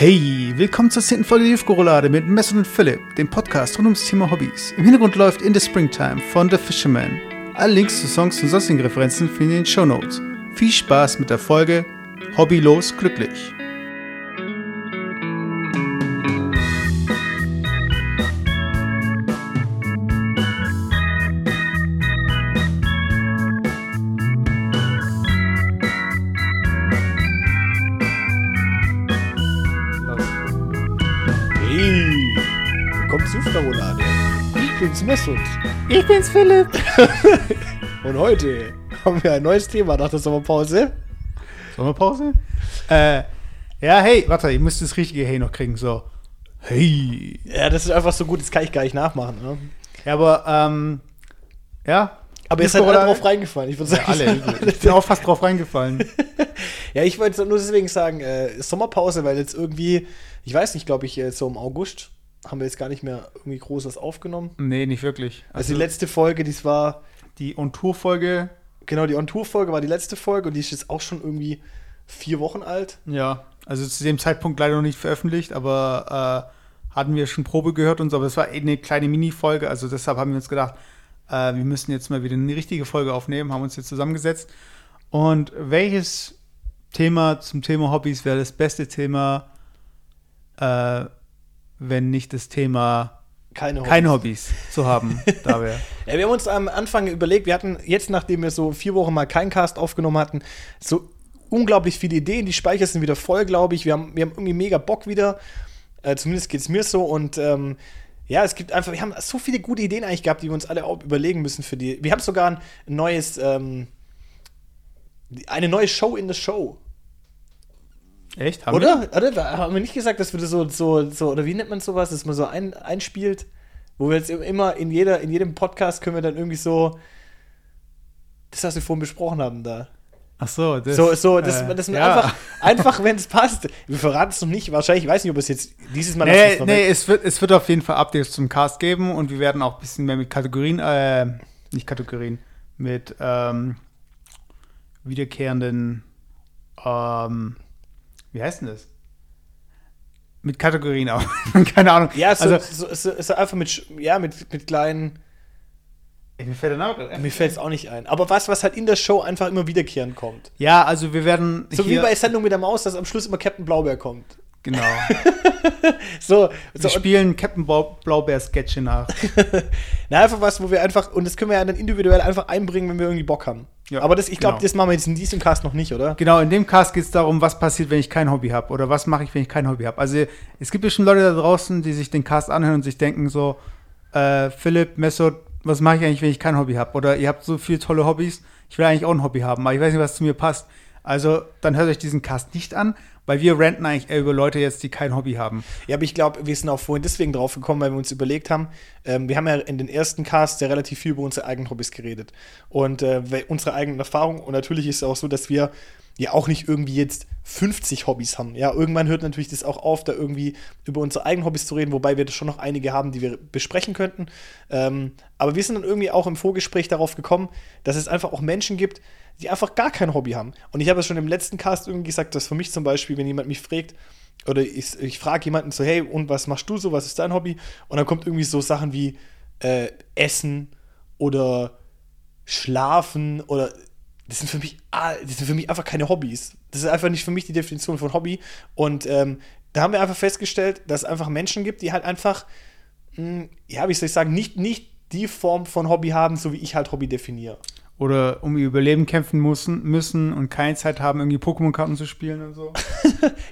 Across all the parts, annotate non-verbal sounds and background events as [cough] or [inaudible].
Hey, willkommen zur 10. Folge Liefkorolade mit Messon und Philipp, dem Podcast rund ums Thema Hobbys. Im Hintergrund läuft In the Springtime von The Fisherman. Alle Links zu Songs und sonstigen Referenzen findet ihr in den Show Notes. Viel Spaß mit der Folge Hobbylos glücklich. Bin's Messut. Ich bin's Philipp. [laughs] Und heute haben wir ein neues Thema nach der Sommerpause. Sommerpause? Äh, ja, hey, warte, ich müsste das richtige Hey noch kriegen, so. Hey. Ja, das ist einfach so gut, das kann ich gar nicht nachmachen. Ne? Ja, aber, ähm, ja. Aber ihr seid alle drauf reingefallen. Ich würde Ja, sagen, alle. [laughs] Ich bin auch fast drauf reingefallen. [laughs] ja, ich wollte nur deswegen sagen, äh, Sommerpause, weil jetzt irgendwie, ich weiß nicht, glaube ich, äh, so im August haben wir jetzt gar nicht mehr irgendwie groß was aufgenommen. Nee, nicht wirklich. Also, die letzte Folge, die war, die On-Tour-Folge, genau, die On-Tour-Folge war die letzte Folge und die ist jetzt auch schon irgendwie vier Wochen alt. ja, also zu dem Zeitpunkt leider noch nicht veröffentlicht, aber äh, hatten wir schon Probe gehört und so, aber es war eh eine kleine Mini-Folge, also deshalb haben wir uns gedacht, äh, wir müssen jetzt mal wieder eine richtige Folge aufnehmen, haben uns jetzt zusammengesetzt. Und welches Thema zum Thema Hobbys wäre das beste Thema, äh, wenn nicht das Thema Keine keine Hobbys zu haben, [laughs] da wäre. Ja, wir haben uns am Anfang überlegt, wir hatten jetzt, nachdem wir so vier Wochen mal keinen Cast aufgenommen hatten, so unglaublich viele Ideen. Die Speicher sind wieder voll, glaube ich. Wir haben, wir haben irgendwie mega Bock wieder. Äh, zumindest geht es mir so. Und ähm, ja, es gibt einfach, wir haben so viele gute Ideen eigentlich gehabt, die wir uns alle auch überlegen müssen für die. Wir haben sogar ein neues, ähm, eine neue Show in der Show. Echt? Haben Oder? Oder? Haben wir nicht gesagt, dass wir das so, so, so, oder wie nennt man sowas, dass man so ein, einspielt? Wo wir jetzt immer in jeder, in jedem Podcast können wir dann irgendwie so, das, was wir vorhin besprochen haben, da. Ach so, das, so, so, dass, äh, man ja. einfach, [laughs] einfach wenn es passt. Wir verraten es noch nicht, wahrscheinlich, ich weiß nicht, ob es jetzt dieses Mal Nee, nee es, wird, es wird auf jeden Fall Updates zum Cast geben und wir werden auch ein bisschen mehr mit Kategorien, äh, nicht Kategorien, mit ähm, wiederkehrenden, ähm, wie heißt denn das? Mit Kategorien auch. [laughs] Keine Ahnung. Ja, so, also, so, so, so einfach mit, ja, mit, mit kleinen, mir fällt der Name mir fällt es auch nicht ein. Aber was, was halt in der Show einfach immer wiederkehrend kommt. Ja, also wir werden So wie bei Sendung mit der Maus, dass am Schluss immer Captain Blaubeer kommt. genau. [laughs] So, Wir spielen Captain Blau- Blaubeer-Sketche nach. [laughs] Na, einfach was, wo wir einfach, und das können wir ja dann individuell einfach einbringen, wenn wir irgendwie Bock haben. Ja, Aber das, ich glaube, genau. das machen wir jetzt in diesem Cast noch nicht, oder? Genau, in dem Cast geht es darum, was passiert, wenn ich kein Hobby habe oder was mache ich, wenn ich kein Hobby habe. Also es gibt bestimmt Leute da draußen, die sich den Cast anhören und sich denken so, äh, Philipp, Messot, was mache ich eigentlich, wenn ich kein Hobby habe? Oder ihr habt so viele tolle Hobbys, ich will eigentlich auch ein Hobby haben, aber ich weiß nicht, was zu mir passt. Also dann hört euch diesen Cast nicht an, weil wir ranten eigentlich eher über Leute jetzt, die kein Hobby haben. Ja, aber ich glaube, wir sind auch vorhin deswegen drauf gekommen, weil wir uns überlegt haben, ähm, wir haben ja in den ersten Casts ja relativ viel über unsere eigenen Hobbys geredet. Und äh, unsere eigenen Erfahrungen, und natürlich ist es auch so, dass wir ja auch nicht irgendwie jetzt 50 Hobbys haben. Ja, irgendwann hört natürlich das auch auf, da irgendwie über unsere eigenen Hobbys zu reden, wobei wir da schon noch einige haben, die wir besprechen könnten. Ähm, aber wir sind dann irgendwie auch im Vorgespräch darauf gekommen, dass es einfach auch Menschen gibt, die einfach gar kein Hobby haben. Und ich habe es schon im letzten Cast irgendwie gesagt, dass für mich zum Beispiel, wenn jemand mich fragt, oder ich, ich frage jemanden so, hey, und was machst du so, was ist dein Hobby? Und dann kommt irgendwie so Sachen wie äh, Essen oder Schlafen oder das sind für mich, das sind für mich einfach keine Hobbys. Das ist einfach nicht für mich die Definition von Hobby. Und ähm, da haben wir einfach festgestellt, dass es einfach Menschen gibt, die halt einfach, mh, ja, wie soll ich sagen, nicht, nicht die Form von Hobby haben, so wie ich halt Hobby definiere. Oder um ihr Überleben kämpfen müssen, müssen und keine Zeit haben, irgendwie Pokémon-Karten zu spielen und so. [laughs]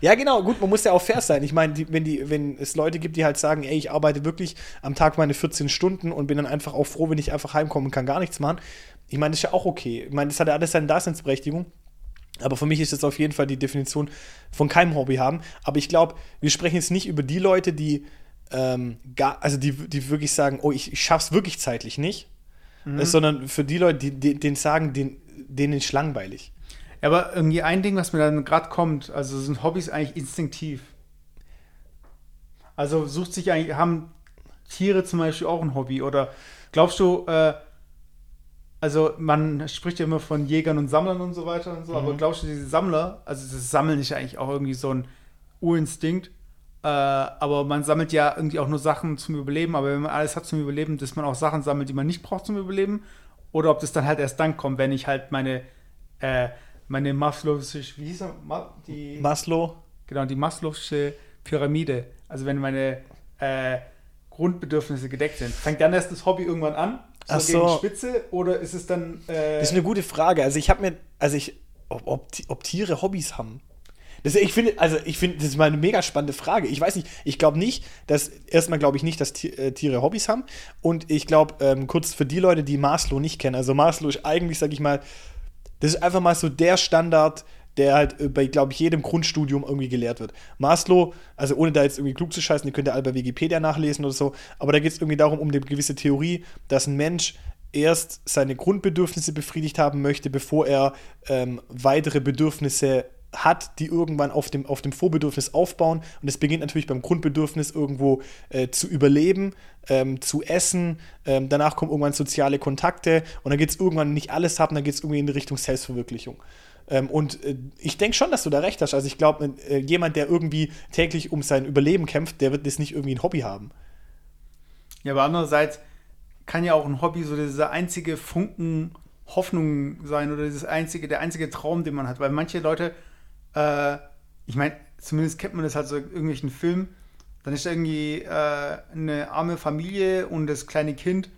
Ja, genau, gut, man muss ja auch fair sein. Ich meine, wenn, die, wenn es Leute gibt, die halt sagen, ey, ich arbeite wirklich am Tag meine 14 Stunden und bin dann einfach auch froh, wenn ich einfach heimkomme und kann gar nichts machen. Ich meine, das ist ja auch okay. Ich meine, das hat ja alles seine Daseinsberechtigung. Aber für mich ist das auf jeden Fall die Definition von keinem Hobby haben. Aber ich glaube, wir sprechen jetzt nicht über die Leute, die ähm, gar, also die, die wirklich sagen, oh, ich, ich schaff's wirklich zeitlich nicht. Mhm. Äh, Sondern für die Leute, die, die denen sagen, denen, denen ist langweilig. Aber irgendwie ein Ding, was mir dann gerade kommt, also sind Hobbys eigentlich instinktiv. Also sucht sich eigentlich, haben Tiere zum Beispiel auch ein Hobby? Oder glaubst du, äh, also man spricht ja immer von Jägern und Sammlern und so weiter und so, aber glaubst du, diese Sammler, also das Sammeln ist ja eigentlich auch irgendwie so ein Urinstinkt, Äh, aber man sammelt ja irgendwie auch nur Sachen zum Überleben. Aber wenn man alles hat zum Überleben, dass man auch Sachen sammelt, die man nicht braucht zum Überleben. Oder ob das dann halt erst dann kommt, wenn ich halt meine, äh, meine Maslow'sche, wie hieß er? Ma die, Maslow. Genau, die Maslow'sche Pyramide. Also wenn meine äh, Grundbedürfnisse gedeckt sind. Fängt dann erst das Hobby irgendwann an? So so. gegen Spitze? Oder ist es dann. Äh, Das ist eine gute Frage. Also ich habe mir, also ich, ob, ob, ob Tiere Hobbys haben. Das, ich finde, also ich finde, das ist mal eine mega spannende Frage. Ich weiß nicht, ich glaube nicht, dass, erstmal glaube ich nicht, dass äh, Tiere Hobbys haben. Und ich glaube, ähm, kurz für die Leute, die Maslow nicht kennen, also Maslow ist eigentlich, sag ich mal, das ist einfach mal so der Standard, der halt äh, bei, glaube ich, jedem Grundstudium irgendwie gelehrt wird. Maslow, also ohne da jetzt irgendwie klug zu scheißen, die könnt ihr alle bei Wikipedia nachlesen oder so, aber da geht es irgendwie darum, um eine gewisse Theorie, dass ein Mensch erst seine Grundbedürfnisse befriedigt haben möchte, bevor er ähm, weitere Bedürfnisse hat, die irgendwann auf dem, auf dem Vorbedürfnis aufbauen. Und es beginnt natürlich beim Grundbedürfnis irgendwo äh, zu überleben, ähm, zu essen. Ähm, danach kommen irgendwann soziale Kontakte und dann geht es irgendwann nicht alles haben, dann geht es irgendwie in die Richtung Selbstverwirklichung. Ähm, und äh, ich denke schon, dass du da recht hast. Also ich glaube, äh, jemand, der irgendwie täglich um sein Überleben kämpft, der wird das nicht irgendwie ein Hobby haben. Ja, aber andererseits kann ja auch ein Hobby so dieser einzige Funken Hoffnung sein oder dieses einzige, der einzige Traum, den man hat. Weil manche Leute, äh, ich meine, zumindest kennt man das halt so in irgendwelchen Filmen, dann ist irgendwie äh, eine arme Familie und das kleine Kind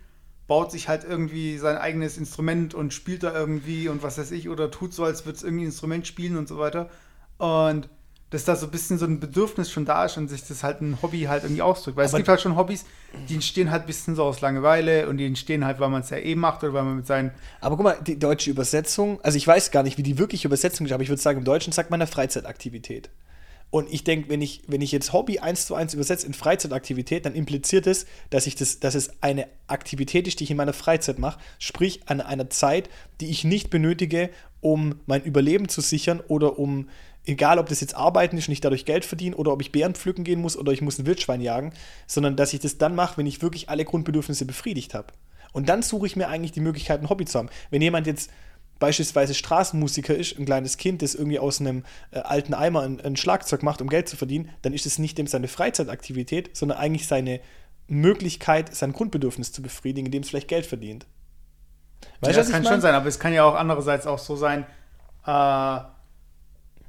baut sich halt irgendwie sein eigenes Instrument und spielt da irgendwie und was weiß ich oder tut so, als würde es irgendwie ein Instrument spielen und so weiter. Und dass da so ein bisschen so ein Bedürfnis schon da ist und sich das halt ein Hobby halt irgendwie ausdrückt. Weil es Aber- gibt halt schon Hobbys, die entstehen halt ein bisschen so aus Langeweile und die entstehen halt, weil man es ja eh macht oder weil man mit seinen. Aber guck mal, die deutsche Übersetzung, also ich weiß gar nicht, wie die wirkliche Übersetzung ist, aber ich würde sagen, im Deutschen sagt man eine Freizeitaktivität. Und ich denke, wenn ich, wenn ich jetzt Hobby eins zu eins übersetze in Freizeitaktivität, dann impliziert es, dass, ich das, dass es eine Aktivität ist, die ich in meiner Freizeit mache, sprich an einer Zeit, die ich nicht benötige, um mein Überleben zu sichern oder um, egal ob das jetzt Arbeiten ist und ich dadurch Geld verdiene oder ob ich Beeren pflücken gehen muss oder ich muss ein Wildschwein jagen, sondern dass ich das dann mache, wenn ich wirklich alle Grundbedürfnisse befriedigt habe. Und dann suche ich mir eigentlich die Möglichkeit, ein Hobby zu haben. Wenn jemand jetzt beispielsweise Straßenmusiker ist, ein kleines Kind, das irgendwie aus einem äh, alten Eimer ein, ein Schlagzeug macht, um Geld zu verdienen, dann ist es nicht dem seine Freizeitaktivität, sondern eigentlich seine Möglichkeit, sein Grundbedürfnis zu befriedigen, indem es vielleicht Geld verdient. Ja, das kann schon sein, aber es kann ja auch andererseits auch so sein, äh,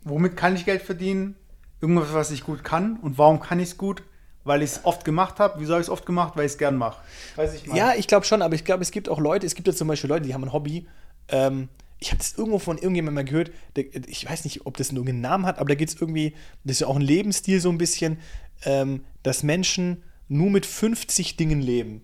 womit kann ich Geld verdienen? Irgendwas, was ich gut kann. Und warum kann ich es gut? Weil ich es oft gemacht habe. Wieso habe ich es oft gemacht? Weil ich es gern mache. Weiß ich mal. Ja, ich glaube schon, aber ich glaube, es gibt auch Leute, es gibt ja zum Beispiel Leute, die haben ein Hobby. Ähm, ich habe das irgendwo von irgendjemandem mal gehört, der, ich weiß nicht, ob das einen irgendeinen Namen hat, aber da geht es irgendwie, das ist ja auch ein Lebensstil so ein bisschen, ähm, dass Menschen nur mit 50 Dingen leben.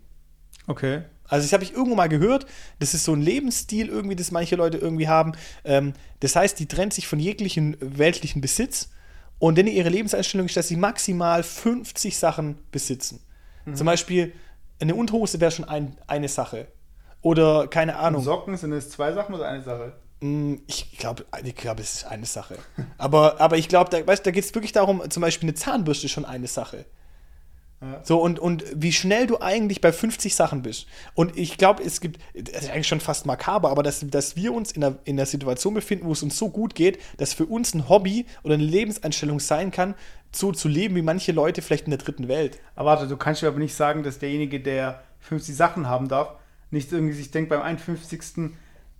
Okay. Also das habe ich irgendwo mal gehört. Das ist so ein Lebensstil irgendwie, das manche Leute irgendwie haben. Ähm, das heißt, die trennt sich von jeglichen weltlichen Besitz und denn ihre Lebenseinstellung ist, dass sie maximal 50 Sachen besitzen. Zum Beispiel eine Unterhose wäre schon ein, eine Sache. Oder keine Und Ahnung. Socken sind es zwei Sachen oder eine Sache? Mm, Ich glaube, ich glaube, es ist eine Sache. aber, aber ich glaube, da, weißt, da geht es wirklich darum, zum Beispiel eine Zahnbürste ist schon eine Sache. Ja. So, und, und wie schnell du eigentlich bei 50 Sachen bist. Und ich glaube, es gibt, das ist eigentlich schon fast makaber, aber dass, dass wir uns in einer, in einer Situation befinden, wo es uns so gut geht, dass für uns ein Hobby oder eine Lebenseinstellung sein kann, so zu leben wie manche Leute vielleicht in der dritten Welt. Aber warte, du kannst mir aber nicht sagen, dass derjenige, der 50 Sachen haben darf, nicht irgendwie sich denkt beim 51.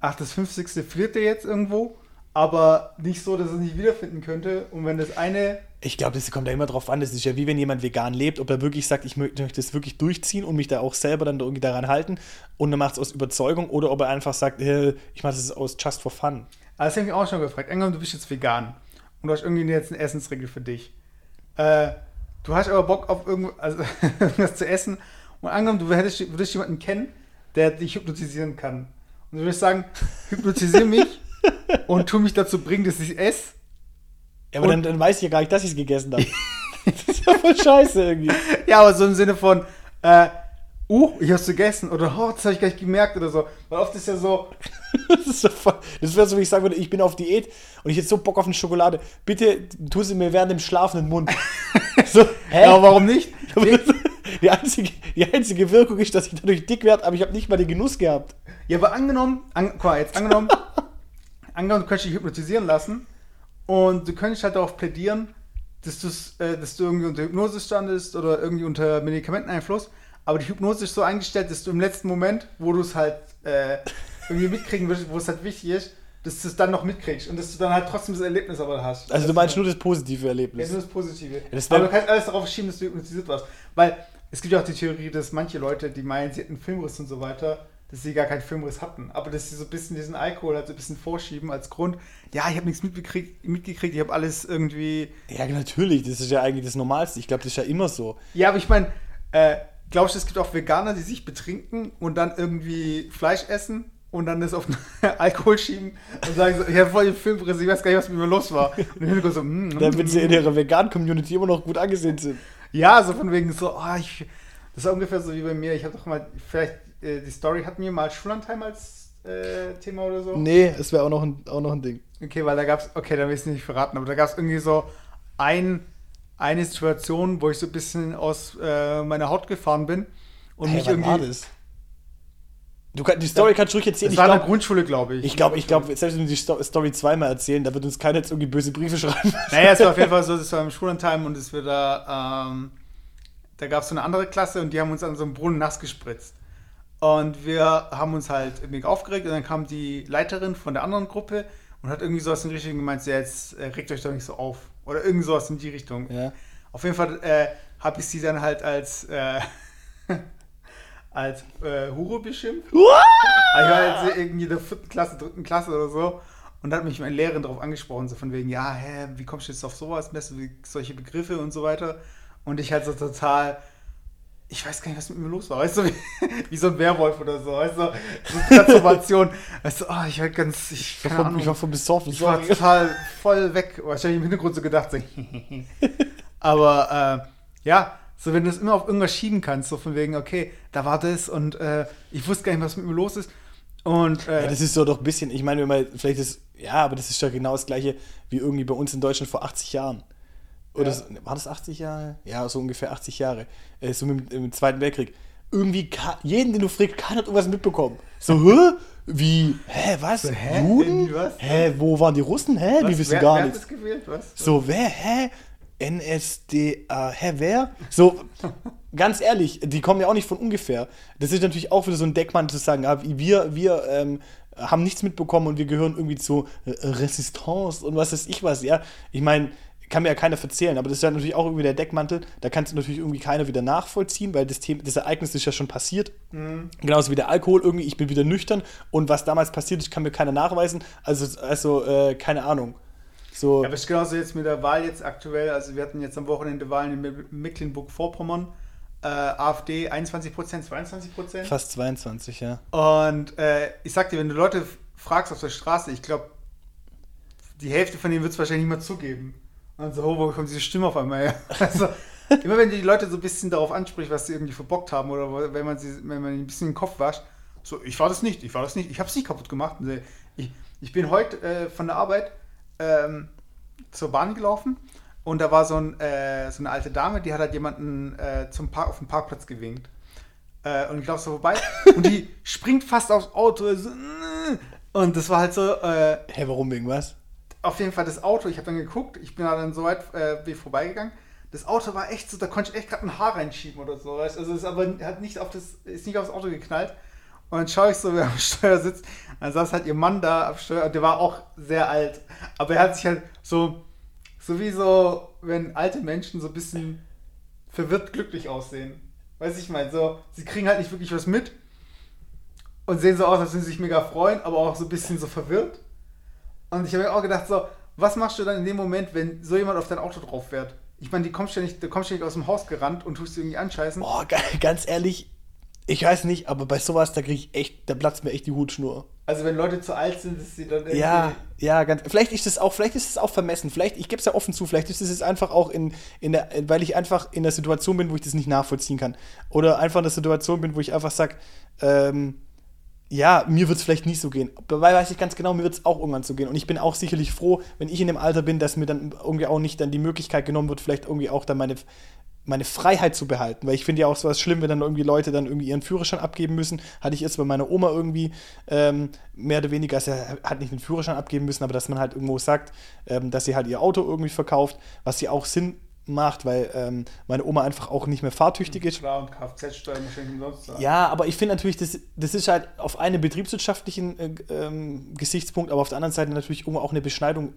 Ach, das 50. friert er jetzt irgendwo, aber nicht so, dass er es nicht wiederfinden könnte. Und wenn das eine. Ich glaube, das kommt ja immer drauf an. Das ist ja wie wenn jemand vegan lebt, ob er wirklich sagt, ich möchte das wirklich durchziehen und mich da auch selber dann irgendwie daran halten und er macht es aus Überzeugung oder ob er einfach sagt, äh, ich mache das aus just for fun. Aber das habe ich mich auch schon gefragt. Angenommen, du bist jetzt vegan und du hast irgendwie jetzt eine Essensregel für dich. Äh, du hast aber Bock auf also, [laughs] irgendwas zu essen und angenommen, du hättest, würdest jemanden kennen, der dich hypnotisieren kann. Und du würdest sagen, hypnotisiere mich und tu mich dazu bringen, dass ich esse. Ja, aber dann, dann weiß ich ja gar nicht, dass ich es gegessen habe. das ist ja voll scheiße irgendwie. [laughs] Ja, aber so im Sinne von, äh, uh, ich hab's gegessen oder oh, das habe ich gar nicht gemerkt oder so. Weil oft ist ja so, [laughs] Das, ist so voll- das wäre so, wie ich sagen würde, ich bin auf Diät und ich hätte so Bock auf eine Schokolade. Bitte tu sie mir während dem Schlafen in den Mund. [laughs] so, hä? ja, aber warum nicht? Die, einzige, die einzige Wirkung ist, dass ich dadurch dick werde, aber ich habe nicht mal den Genuss gehabt. Ja, aber angenommen, an, guck mal, jetzt angenommen, [laughs] angenommen, du könntest dich hypnotisieren lassen und du könntest halt darauf plädieren, dass, äh, dass du irgendwie unter Hypnose standest oder irgendwie unter Medikamenteneinfluss, aber die Hypnose ist so eingestellt, dass du im letzten Moment, wo du es halt äh, irgendwie mitkriegen willst, wo es halt wichtig ist, dass du es dann noch mitkriegst und dass du dann halt trotzdem das Erlebnis aber hast. Also du meinst nur das positive Ja, Erlebnis. nur das Positive. das aber du kannst alles darauf schieben, dass du hypnotisiert warst. Weil es gibt ja auch die Theorie, dass manche Leute, die meinen, sie hätten Filmriss und so weiter, dass sie gar keinen Filmriss hatten. Aber dass sie so ein bisschen diesen Alkohol halt so ein bisschen vorschieben als Grund. Ja, ich habe nichts mitbekriegt, mitgekriegt, ich habe alles irgendwie. Ja, natürlich, das ist ja eigentlich das Normalste. Ich glaube, das ist ja immer so. Ja, aber ich meine, äh, glaubst du, es gibt auch Veganer, die sich betrinken und dann irgendwie Fleisch essen? Und dann das auf den [laughs] Alkohol schieben und sagen so, ich habe voll den Filmriss, ich weiß gar nicht, was mit mir los war. Und Hintergrund so, mm, Damit mm, sie in mm. ihrer Vegan-Community immer noch gut angesehen sind. Ja, so von wegen so, oh, ich, das war ungefähr so wie bei mir. Ich habe doch mal, vielleicht, äh, die Story hatten wir mal Schullandheim als äh, Thema oder so. Nee, es wäre auch, noch ein- auch noch ein Ding. Okay, weil da gab es, okay, da will ich es nicht verraten, aber da gab es irgendwie so ein, eine Situation, wo ich so ein bisschen aus äh, meiner Haut gefahren bin und Hey, mich irgendwie. Du kann, die Story kannst du ruhig erzählen. Das Ich war in der glaube, Grundschule, glaube ich. ich glaube, ich glaub, selbst wenn wir die Sto- Story zweimal erzählen, da wird uns keiner jetzt irgendwie böse Briefe schreiben. [laughs] Naja, es war auf jeden Fall so, das war im Schullandheim und es wird da, ähm, da gab es so eine andere Klasse und die haben uns an so einem Brunnen nass gespritzt. Und wir haben uns halt mega aufgeregt und dann kam die Leiterin von der anderen Gruppe und hat irgendwie sowas in die Richtung gemeint, so, ja, jetzt äh, regt euch doch nicht so auf. Oder irgend sowas in die Richtung. Ja. Auf jeden Fall äh, habe ich sie dann halt als, äh, [laughs] als äh, Hure beschimpft. Aber ich war jetzt irgendwie in der vierten Klasse, dritten Klasse oder so. Und da hat mich meine Lehrerin darauf angesprochen, so von wegen, ja, hä, wie kommst du jetzt auf sowas? Messst du wie- solche Begriffe und so weiter? Und ich halt so total, ich weiß gar nicht, was mit mir los war, weißt du, wie, [laughs] wie so ein Werwolf oder so, weißt du, so eine Transformation. Weißt du, oh, ich war ganz, ich, keine Ahnung. Ich war besoffen. Ich war total voll weg. Wahrscheinlich im Hintergrund so gedacht. So [laughs] Aber äh, ja, so wenn du es immer auf irgendwas schieben kannst, so von wegen, okay, da war das und äh, ich wusste gar nicht, was mit mir los ist. Und äh, Ja, das ist so doch ein bisschen, ich meine, wenn man vielleicht ist, ja, aber das ist ja genau das gleiche wie irgendwie bei uns in Deutschland vor 80 Jahren. Oder Ja. so- war das 80 Jahre? Ja, so ungefähr 80 Jahre. Äh, so mit, dem- im Zweiten Weltkrieg. Irgendwie, jeden, den du fragst, keiner hat irgendwas mitbekommen. So, hä? Wie? Hä, was? So, hä? Juden? Was? Hä, wo waren die Russen? Hä, was, wir wissen wer, gar nichts. Hat das gewählt? Was? So, wer? Hä? NSDA, hä, wer? So, ganz ehrlich, die kommen ja auch nicht von ungefähr. Das ist natürlich auch wieder so ein Deckmantel zu sagen, ah, wir, wir ähm, haben nichts mitbekommen und wir gehören irgendwie zur äh, Resistance und was weiß ich was, ja. Ich meine, kann mir ja keiner verzählen, aber das ist ja natürlich auch irgendwie der Deckmantel, da kannst du natürlich irgendwie keiner wieder nachvollziehen, weil das, Thema, das Ereignis ist ja schon passiert. Genauso wie der Alkohol irgendwie, ich bin wieder nüchtern und was damals passiert ist, kann mir keiner nachweisen. Also, also äh, keine Ahnung. So, Ja, aber ist genauso jetzt mit der Wahl jetzt aktuell. Also wir hatten jetzt am Wochenende Wahlen in Me- Mecklenburg-Vorpommern. Äh, AfD 21 Prozent, 22 Prozent. fast 22, ja. Und äh, ich sag dir, wenn du Leute fragst auf der Straße, ich glaube, die Hälfte von denen wird es wahrscheinlich nicht mehr zugeben. Und so, oh, wo kommt diese Stimme auf einmal her? [laughs] Also, immer wenn du die Leute so ein bisschen darauf ansprichst, was sie irgendwie verbockt haben oder wenn man sie, wenn man ihnen ein bisschen den Kopf wascht, so, ich war das nicht, ich war das nicht, ich habe es nicht kaputt gemacht. Äh, Ich, ich bin heute äh, von der Arbeit ähm, zur Bahn gelaufen und da war so, ein, äh, so eine alte Dame, die hat halt jemanden äh, zum Park, auf dem Parkplatz gewinkt. Äh, und ich laufe so vorbei [laughs] und die springt fast aufs Auto. So, und das war halt so, äh, Hä, warum wegen was? auf jeden Fall das Auto. Ich habe dann geguckt, ich bin da dann so weit äh, ich vorbeigegangen. Das Auto war echt so, da konnte ich echt gerade ein Haar reinschieben oder so. Weißt? Also es ist aber hat nicht auf das, ist nicht aufs Auto geknallt. Und dann schaue ich so, wer am Steuer sitzt. Dann saß halt ihr Mann da am Steuer und der war auch sehr alt. Aber er hat sich halt so, so wie so, wenn alte Menschen so ein bisschen verwirrt glücklich aussehen. Weiß ich meine, so, sie kriegen halt nicht wirklich was mit und sehen so aus, als würden sie sich mega freuen, aber auch so ein bisschen so verwirrt. Und ich habe mir auch gedacht, so, was machst du dann in dem Moment, wenn so jemand auf dein Auto drauf fährt? Ich meine, die ja nicht, du kommst nicht aus dem Haus gerannt und tust irgendwie anscheißen. Boah, ga- ganz ehrlich, ich weiß nicht, aber bei sowas, da kriege ich echt, da platzt mir echt die Hutschnur. Also wenn Leute zu alt sind, dass sie dann irgendwie- Ja, ja, ganz. Vielleicht ist es auch, vielleicht ist es auch vermessen. Vielleicht, ich gebe es ja offen zu, vielleicht ist es jetzt einfach auch in, in der, weil ich einfach in der Situation bin, wo ich das nicht nachvollziehen kann. Oder einfach in der Situation bin, wo ich einfach sage, ähm, ja, mir wird es vielleicht nicht so gehen. Dabei weiß ich ganz genau, mir wird es auch irgendwann so gehen. Und ich bin auch sicherlich froh, wenn ich in dem Alter bin, dass mir dann irgendwie auch nicht dann die Möglichkeit genommen wird, vielleicht irgendwie auch dann meine, meine Freiheit zu behalten, weil ich finde ja auch sowas schlimm, wenn dann irgendwie Leute dann irgendwie ihren Führerschein abgeben müssen. Hatte ich jetzt bei meiner Oma irgendwie ähm, mehr oder weniger, also er hat nicht den Führerschein abgeben müssen, aber dass man halt irgendwo sagt, ähm, dass sie halt ihr Auto irgendwie verkauft, was sie auch Sinn macht, weil ähm, meine Oma einfach auch nicht mehr fahrtüchtig ist. Klar, und Kfz-Steuer umsonst zahlen. Ja, aber ich finde natürlich, das, das ist halt auf einen betriebswirtschaftlichen äh, ähm, Gesichtspunkt, aber auf der anderen Seite natürlich irgendwo auch eine Beschneidung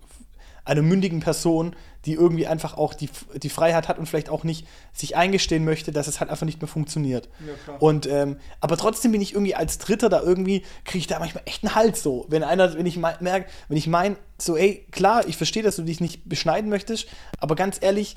einer mündigen Person, die irgendwie einfach auch die, die Freiheit hat und vielleicht auch nicht sich eingestehen möchte, dass es halt einfach nicht mehr funktioniert. Ja. Und ähm, aber trotzdem bin ich irgendwie als Dritter da irgendwie, kriege ich da manchmal echt einen Hals so. Wenn einer, wenn ich merke, wenn ich mein, so, ey, klar, ich verstehe, dass du dich nicht beschneiden möchtest, aber ganz ehrlich,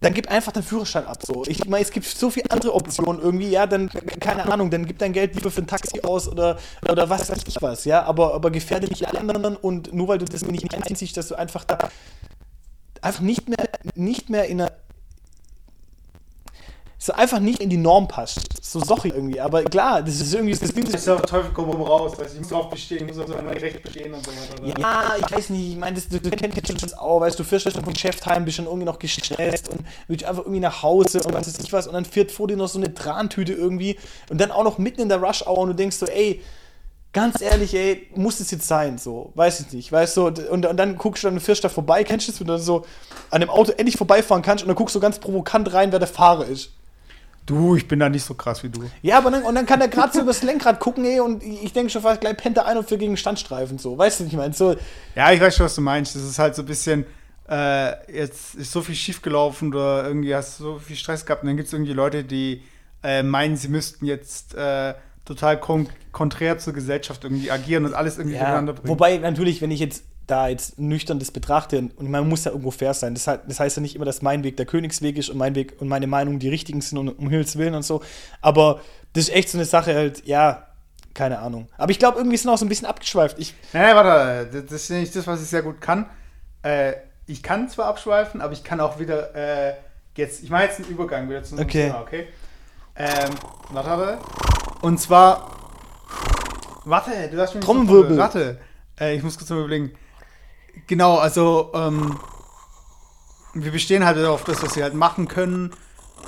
dann gib einfach deinen Führerschein ab. So. Ich meine, es gibt so viele andere Optionen irgendwie, ja, dann, keine Ahnung, dann gib dein Geld lieber für ein Taxi aus oder, oder was weiß ich was, ja, aber, aber gefährde nicht alle anderen und nur weil du das nicht einsiehst, dass du einfach da einfach nicht mehr, nicht mehr in einer so einfach nicht in die Norm passt. So sorry irgendwie, aber klar, das ist irgendwie das Ding. Das ist ja Teufel komm raus, weißt du, ich muss drauf bestehen, ich muss auf mein Recht bestehen und so weiter. oder? Ja, ich weiß nicht, ich meine, das- du, du kennst das auch, weißt du, fährst dann vom Geschäft heim, bist schon irgendwie noch gestresst und willst einfach irgendwie nach Hause und was weiß ich was und dann fährt vor dir noch so eine Trantüte irgendwie und dann auch noch mitten in der Rush Hour und du denkst so, ey, ganz ehrlich, ey, muss es jetzt sein, so, weiß ich nicht, weißt du, und, und dann guckst du dann, fährst da vorbei, kennst du das, wenn du dann so an dem Auto endlich vorbeifahren kannst und dann guckst du ganz provokant rein, wer der Fahrer ist. Du, ich bin da nicht so krass wie du. Ja, aber dann, und dann kann der gerade so übers Lenkrad gucken, ey, und ich denke schon fast gleich pennt er ein und für gegen den Standstreifen, so, weißt du, was ich meine, so, Ja, ich weiß schon, was du meinst. Das ist halt so ein bisschen, äh, jetzt ist so viel schief gelaufen oder irgendwie hast du so viel Stress gehabt und dann gibt es irgendwie Leute, die äh, meinen, sie müssten jetzt äh, total kon konträr zur Gesellschaft irgendwie agieren und alles irgendwie Ja, durcheinander bringen. wobei natürlich, wenn ich jetzt da jetzt nüchtern das betrachte, und man muss ja irgendwo fair sein, das, heißt- das heißt ja nicht immer, dass mein Weg der Königsweg ist und mein Weg und meine Meinung die richtigen sind und um Himmels Willen und so, aber das ist echt so eine Sache halt, ja, keine Ahnung. Aber ich glaube, irgendwie sind auch so ein bisschen abgeschweift. Ich, Nein, warte, das ist nicht das, was ich sehr gut kann. Äh, ich kann zwar abschweifen, aber ich kann auch wieder äh, jetzt, ich mache jetzt einen Übergang wieder zu unserem Okay. Thema, okay? Ähm, warte, warte. Und zwar, warte, du hast mich Trommelwirbel. Warte, äh, ich muss kurz mal überlegen. Genau, also, ähm, wir bestehen halt auf das, was wir halt machen können.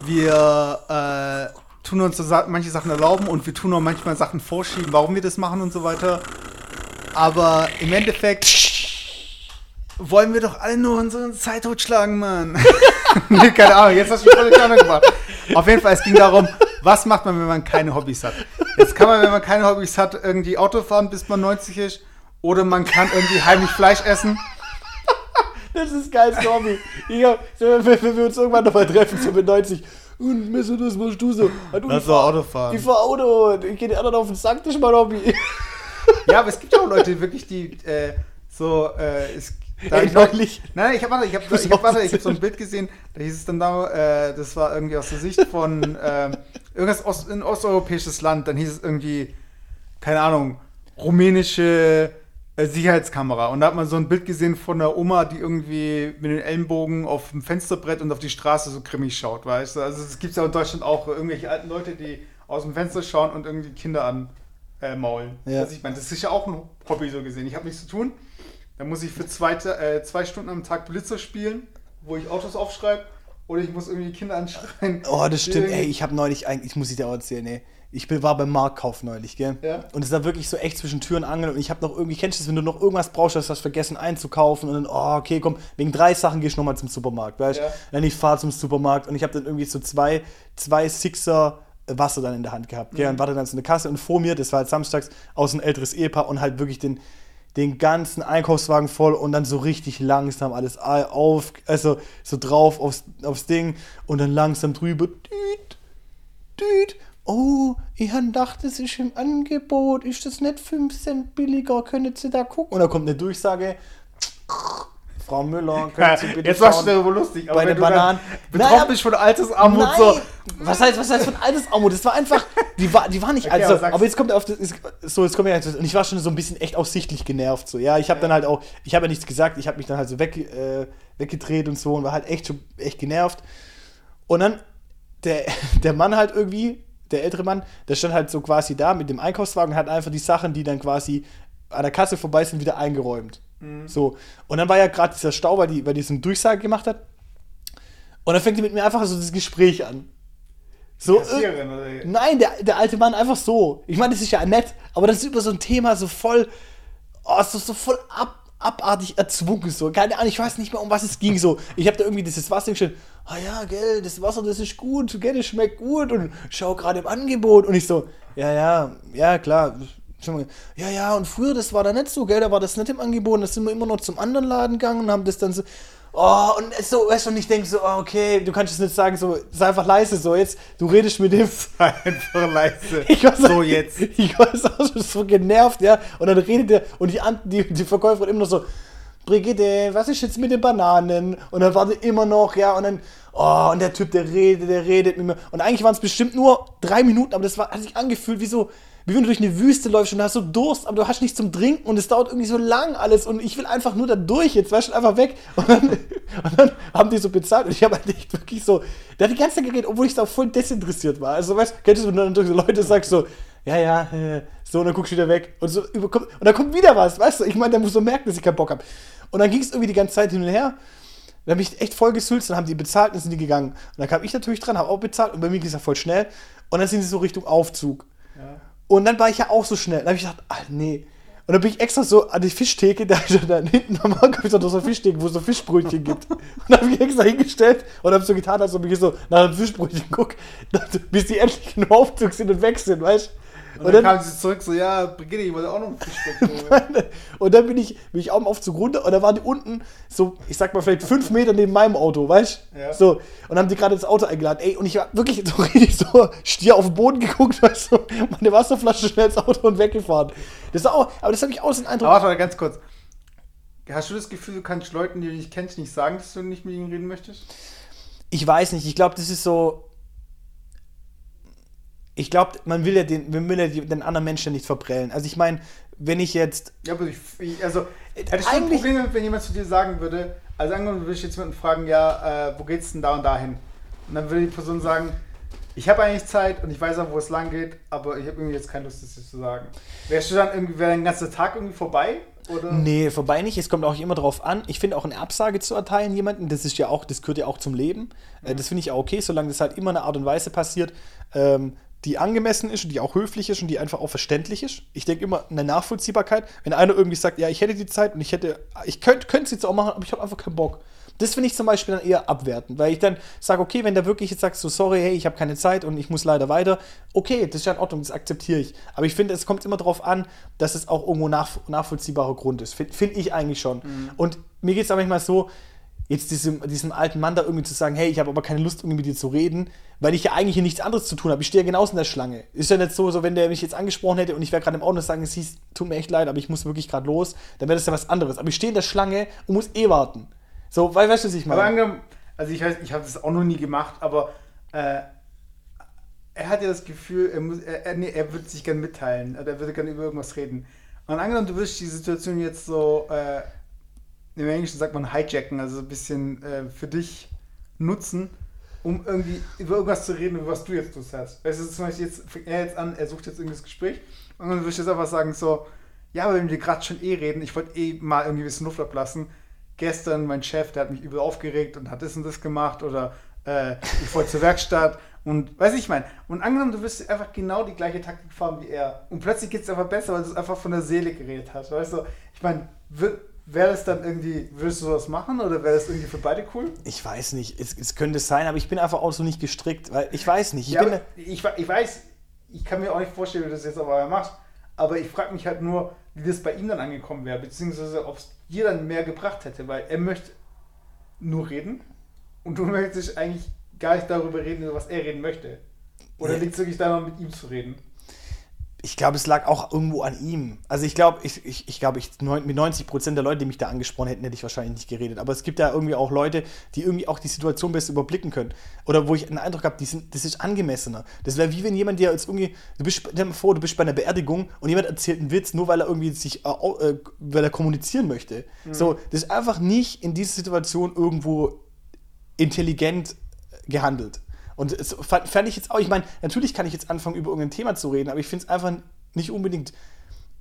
Wir äh, tun uns so manche Sachen erlauben und wir tun auch manchmal Sachen vorschieben, warum wir das machen und so weiter. Aber im Endeffekt wollen wir doch alle nur unsere Zeit totschlagen, Mann. [laughs] nee, keine Ahnung, jetzt hast du voll durcheinander gebracht. Auf jeden Fall, es ging darum, was macht man, wenn man keine Hobbys hat. Jetzt kann man, wenn man keine Hobbys hat, irgendwie Auto fahren, bis man 90 ist. Oder man kann irgendwie heimlich Fleisch essen. das ist geil, Hobby. Ich hab, wenn, wir- wenn wir uns irgendwann nochmal treffen, so mit 90, und Messer, das machst du so. Du, Lass ich doch Auto fahren. Ich fahr Auto, und ich geh den anderen auf den Sack, das ist mein Hobby. Ja, aber es gibt ja auch Leute, die wirklich, die äh, so, äh, es, da Ey, neulich. Nein, ich habe warte, ich hab, ich hab, warte, ich hab so ein Bild gesehen, da hieß es dann da, äh, das war irgendwie aus der Sicht von ähm, irgendwas Ost, ein osteuropäisches Land, dann hieß es irgendwie, keine Ahnung, rumänische äh, Sicherheitskamera. Und da hat man so ein Bild gesehen von einer Oma, die irgendwie mit den Ellenbogen auf dem Fensterbrett und auf die Straße so grimmig schaut, weißt du? Also es gibt ja in Deutschland auch irgendwelche alten Leute, die aus dem Fenster schauen und irgendwie Kinder an äh. Ja. Also ich meine, das ist ja auch ein Hobby so gesehen. Ich habe nichts zu tun. Dann muss ich für zwei, äh, zwei Stunden am Tag Blitzer spielen, wo ich Autos aufschreibe. Oder ich muss irgendwie Kinder anschreien. Oh, das stimmt. Ey, ich habe neulich eigentlich, ich muss ich dir auch erzählen, ey. Ich war beim Marktkauf neulich, gell? Ja. Und es war wirklich so echt zwischen Tür und Angel. Und ich habe noch irgendwie, kennst du das, wenn du noch irgendwas brauchst, hast du vergessen einzukaufen und dann, oh, okay, komm, wegen drei Sachen gehst du nochmal zum Supermarkt, weißt du? Ja. Dann ich fahre zum Supermarkt und ich habe dann irgendwie so zwei, zwei Sixer Wasser dann in der Hand gehabt, gell? Und warte dann so eine Kasse und vor mir, das war halt samstags, aus ein älteres Ehepaar und halt wirklich den, den ganzen Einkaufswagen voll und dann so richtig langsam alles auf, also so drauf aufs, aufs Ding und dann langsam drüber. Düt. Oh, ich habe gedacht, das ist im Angebot. Ist das nicht 5 Cent billiger? Können Sie da gucken? Und da kommt eine Durchsage. Frau Müller, können Sie bitte Jetzt warst schauen? du darüber lustig. bei den wenn Bananen- Betroffen Nein, bist von Altersarmut Nein. so. Was heißt, was heißt von altes Armut? Das war einfach, die war, die war nicht Okay, alt. aber so, sag's- aber jetzt kommt er auf das, ist- so, jetzt kommt er und ich war schon so ein bisschen echt aussichtlich genervt. So, ja, ich habe dann halt auch, ich habe ja nichts gesagt, ich habe mich dann halt so weg, äh, weggedreht und so und war halt echt schon echt genervt. Und dann der, [laughs] der Mann halt irgendwie, der ältere Mann, der stand halt so quasi da mit dem Einkaufswagen und hat einfach die Sachen, die dann quasi an der Kasse vorbei sind, wieder eingeräumt. So. Und dann war ja gerade dieser Stau, weil die, weil die so eine Durchsage gemacht hat. Und dann fängt er mit mir einfach so das Gespräch an. So, oder? Nein, der, der alte Mann einfach so. Ich meine, das ist ja nett, aber das ist über so ein Thema so voll, oh, so, so voll ab, abartig erzwungen. So. Keine Ahnung, ich weiß nicht mehr, um was es ging. So. Ich habe da irgendwie dieses Wasser gestellt. Ah ja, gell, das Wasser, das ist gut, gell, das schmeckt gut und schau gerade im Angebot. Und ich so, ja, ja, ja, klar. Ja, ja, und früher, das war da nicht so, gell, da war das nicht im Angebot. Da sind wir immer noch zum anderen Laden gegangen und haben das dann so. Oh, und so, weißt du, und ich denke so, oh, okay, du kannst es nicht sagen, so, sei einfach leise, so, jetzt, du redest mit dem. [laughs] Sei einfach leise. [laughs] Ich war so jetzt. [laughs] Ich war so, so genervt, ja. Und dann redet der und die, die, die Verkäuferin immer noch so, Brigitte, was ist jetzt mit den Bananen? Und dann war die immer noch, ja, und dann, oh, und der Typ, der redet, der redet mit mir. Und eigentlich waren es bestimmt nur drei Minuten, aber das war, hat sich angefühlt wie so, wie wenn du durch eine Wüste läufst und hast so Durst, aber du hast nichts zum Trinken und es dauert irgendwie so lang alles und ich will einfach nur da durch, jetzt weißt du, einfach weg. Und dann, [laughs] und dann haben die so bezahlt und ich habe halt echt wirklich so, der hat die ganze Zeit geredet, obwohl ich da voll desinteressiert war. Also weißt du, kennst du, wenn du dann durch so Leute sagst so, ja, ja, äh, so, und dann guckst du wieder weg und so, und dann kommt wieder was, weißt du, ich meine, der muss so merken, dass ich keinen Bock habe. Und dann ging es irgendwie die ganze Zeit hin und her. Dann habe ich echt voll gesülzt, dann haben die bezahlt und dann sind die gegangen. Und dann kam ich natürlich dran, habe auch bezahlt und bei mir ging es ja voll schnell. Und dann sind sie so Richtung Aufzug. Und dann war ich ja auch so schnell. Dann habe ich gedacht, ach nee. Und dann bin ich extra so an die Fischtheke, [laughs] da, da hinten am Markt habe ich so eine Fischtheke, wo es so Fischbrötchen gibt. Und dann habe ich extra hingestellt und habe so getan, als ob ich so nach einem Fischbrötchen gucke, [laughs] bis die endlich im Aufzug sind und weg sind, weißt du? Und, dann, kam sie zurück, so, ja, Brigitte, ich wollte auch noch ein [laughs] holen. und dann bin ich, bin ich auch im Aufzug runter und da waren die unten so, ich sag mal, vielleicht fünf Meter neben meinem Auto, weißt du? Ja. So, und haben die gerade das Auto eingeladen. Ey, und ich war wirklich so [laughs] richtig so stier auf den Boden geguckt, weißt du, meine Wasserflasche schnell ins Auto und weggefahren. Das war auch, aber das habe ich auch so einen Eindruck. Aber warte mal ganz kurz. Hast du das Gefühl, du kannst Leuten, die du nicht kennst, nicht sagen, dass du nicht mit ihnen reden möchtest? Ich weiß nicht, ich glaube, das ist so. Ich glaube, man will ja den, man will ja den anderen Menschen nicht verprellen. Also ich meine, wenn ich jetzt. Ja, aber ich, ich also, hättest du ein Eigentlich- Problem damit, wenn jemand zu dir sagen würde, also angenommen, du würdest jetzt jemanden fragen, ja, äh, wo geht's denn da und dahin? Und dann würde die Person sagen, ich habe eigentlich Zeit und ich weiß auch, wo es lang geht, aber ich habe irgendwie jetzt keine Lust, das dir zu sagen. Wärst du dann irgendwie, wäre dein ganzer Tag irgendwie vorbei? Oder? Nee, vorbei nicht. Es kommt auch immer drauf an. Ich finde auch eine Absage zu erteilen jemanden, das ist ja auch, das gehört ja auch zum Leben. Äh, Das finde ich auch okay, solange das halt immer eine Art und Weise passiert, ähm, die angemessen ist und die auch höflich ist und die einfach auch verständlich ist. Ich denke immer eine Nachvollziehbarkeit. Wenn einer irgendwie sagt, ja, ich hätte die Zeit und ich hätte, ich könnte es jetzt auch machen, aber ich habe einfach keinen Bock. Das finde ich zum Beispiel dann eher abwertend, weil ich dann sage, okay, wenn der wirklich jetzt sagt, so sorry, hey, ich habe keine Zeit und ich muss leider weiter, okay, das ist ja in Ordnung, das akzeptiere ich. Aber ich finde, es kommt immer darauf an, dass es auch irgendwo nach, nachvollziehbarer Grund ist. Finde find ich eigentlich schon. Und mir geht es aber manchmal so, jetzt diesem, diesem alten Mann da irgendwie zu sagen, hey, ich habe aber keine Lust, irgendwie mit dir zu reden, weil ich ja eigentlich hier nichts anderes zu tun habe. Ich stehe ja genauso in der Schlange. Ist ja nicht so, so wenn der mich jetzt angesprochen hätte und ich wäre gerade im Auto und sagen, es hieß, tut mir echt leid, aber ich muss wirklich gerade los, dann wäre das ja was anderes. Aber ich stehe in der Schlange und muss eh warten. So, weil, weißt du, was ich Aber meine? angenommen, also ich weiß, ich habe das auch noch nie gemacht, aber äh, er hat ja das Gefühl, er, muss, er, er, nee, er würde sich gerne mitteilen, er würde gerne über irgendwas reden. Und angenommen, du würdest die Situation jetzt so, äh, im Englischen sagt man hijacken, also so ein bisschen äh, für dich nutzen, um irgendwie über irgendwas zu reden, über was du jetzt tust hast. Weißt du, zum Beispiel jetzt fängt er jetzt an, er sucht jetzt irgendwie das Gespräch und dann würde ich jetzt einfach sagen so, ja, aber wenn wir gerade schon eh reden, ich wollte eh mal irgendwie ein bisschen Luft ablassen. Gestern mein Chef, der hat mich übel aufgeregt und hat das und das gemacht oder äh, ich wollte zur Werkstatt und weiß ich mein. Und angenommen, du wirst einfach genau die gleiche Taktik fahren wie er und plötzlich geht es einfach besser, weil du es einfach von der Seele geredet hast. Weißt du, ich meine, wäre das dann irgendwie, würdest du sowas machen oder wäre das irgendwie für beide cool? Ich weiß nicht, es, es könnte sein, aber ich bin einfach auch so nicht gestrickt, weil ich weiß nicht. Ich ja, bin, ich, ich weiß, ich kann mir auch nicht vorstellen, wie du das jetzt aber macht. Aber ich frage mich halt nur, wie das bei ihm dann angekommen wäre, beziehungsweise ob es dir dann mehr gebracht hätte, weil er möchte nur reden und du [laughs] möchtest eigentlich gar nicht darüber reden, was er reden möchte. Oder Nee. liegt es wirklich daran, mit ihm zu reden? Ich glaube, es lag auch irgendwo an ihm. Also ich glaube, ich, ich, ich glaube, ich, mit 90 Prozent der Leute, die mich da angesprochen hätten, hätte ich wahrscheinlich nicht geredet. Aber es gibt ja irgendwie auch Leute, die irgendwie auch die Situation besser überblicken können. Oder wo ich einen Eindruck habe, die sind, das ist angemessener. Das wäre wie wenn jemand dir jetzt irgendwie, du bist, stell mal vor, du bist bei einer Beerdigung und jemand erzählt einen Witz, nur weil er irgendwie sich, äh, äh, weil er kommunizieren möchte. So, das ist einfach nicht in dieser Situation irgendwo intelligent gehandelt. Und es fand, fand ich jetzt auch, ich meine, natürlich kann ich jetzt anfangen, über irgendein Thema zu reden, aber ich finde es einfach nicht unbedingt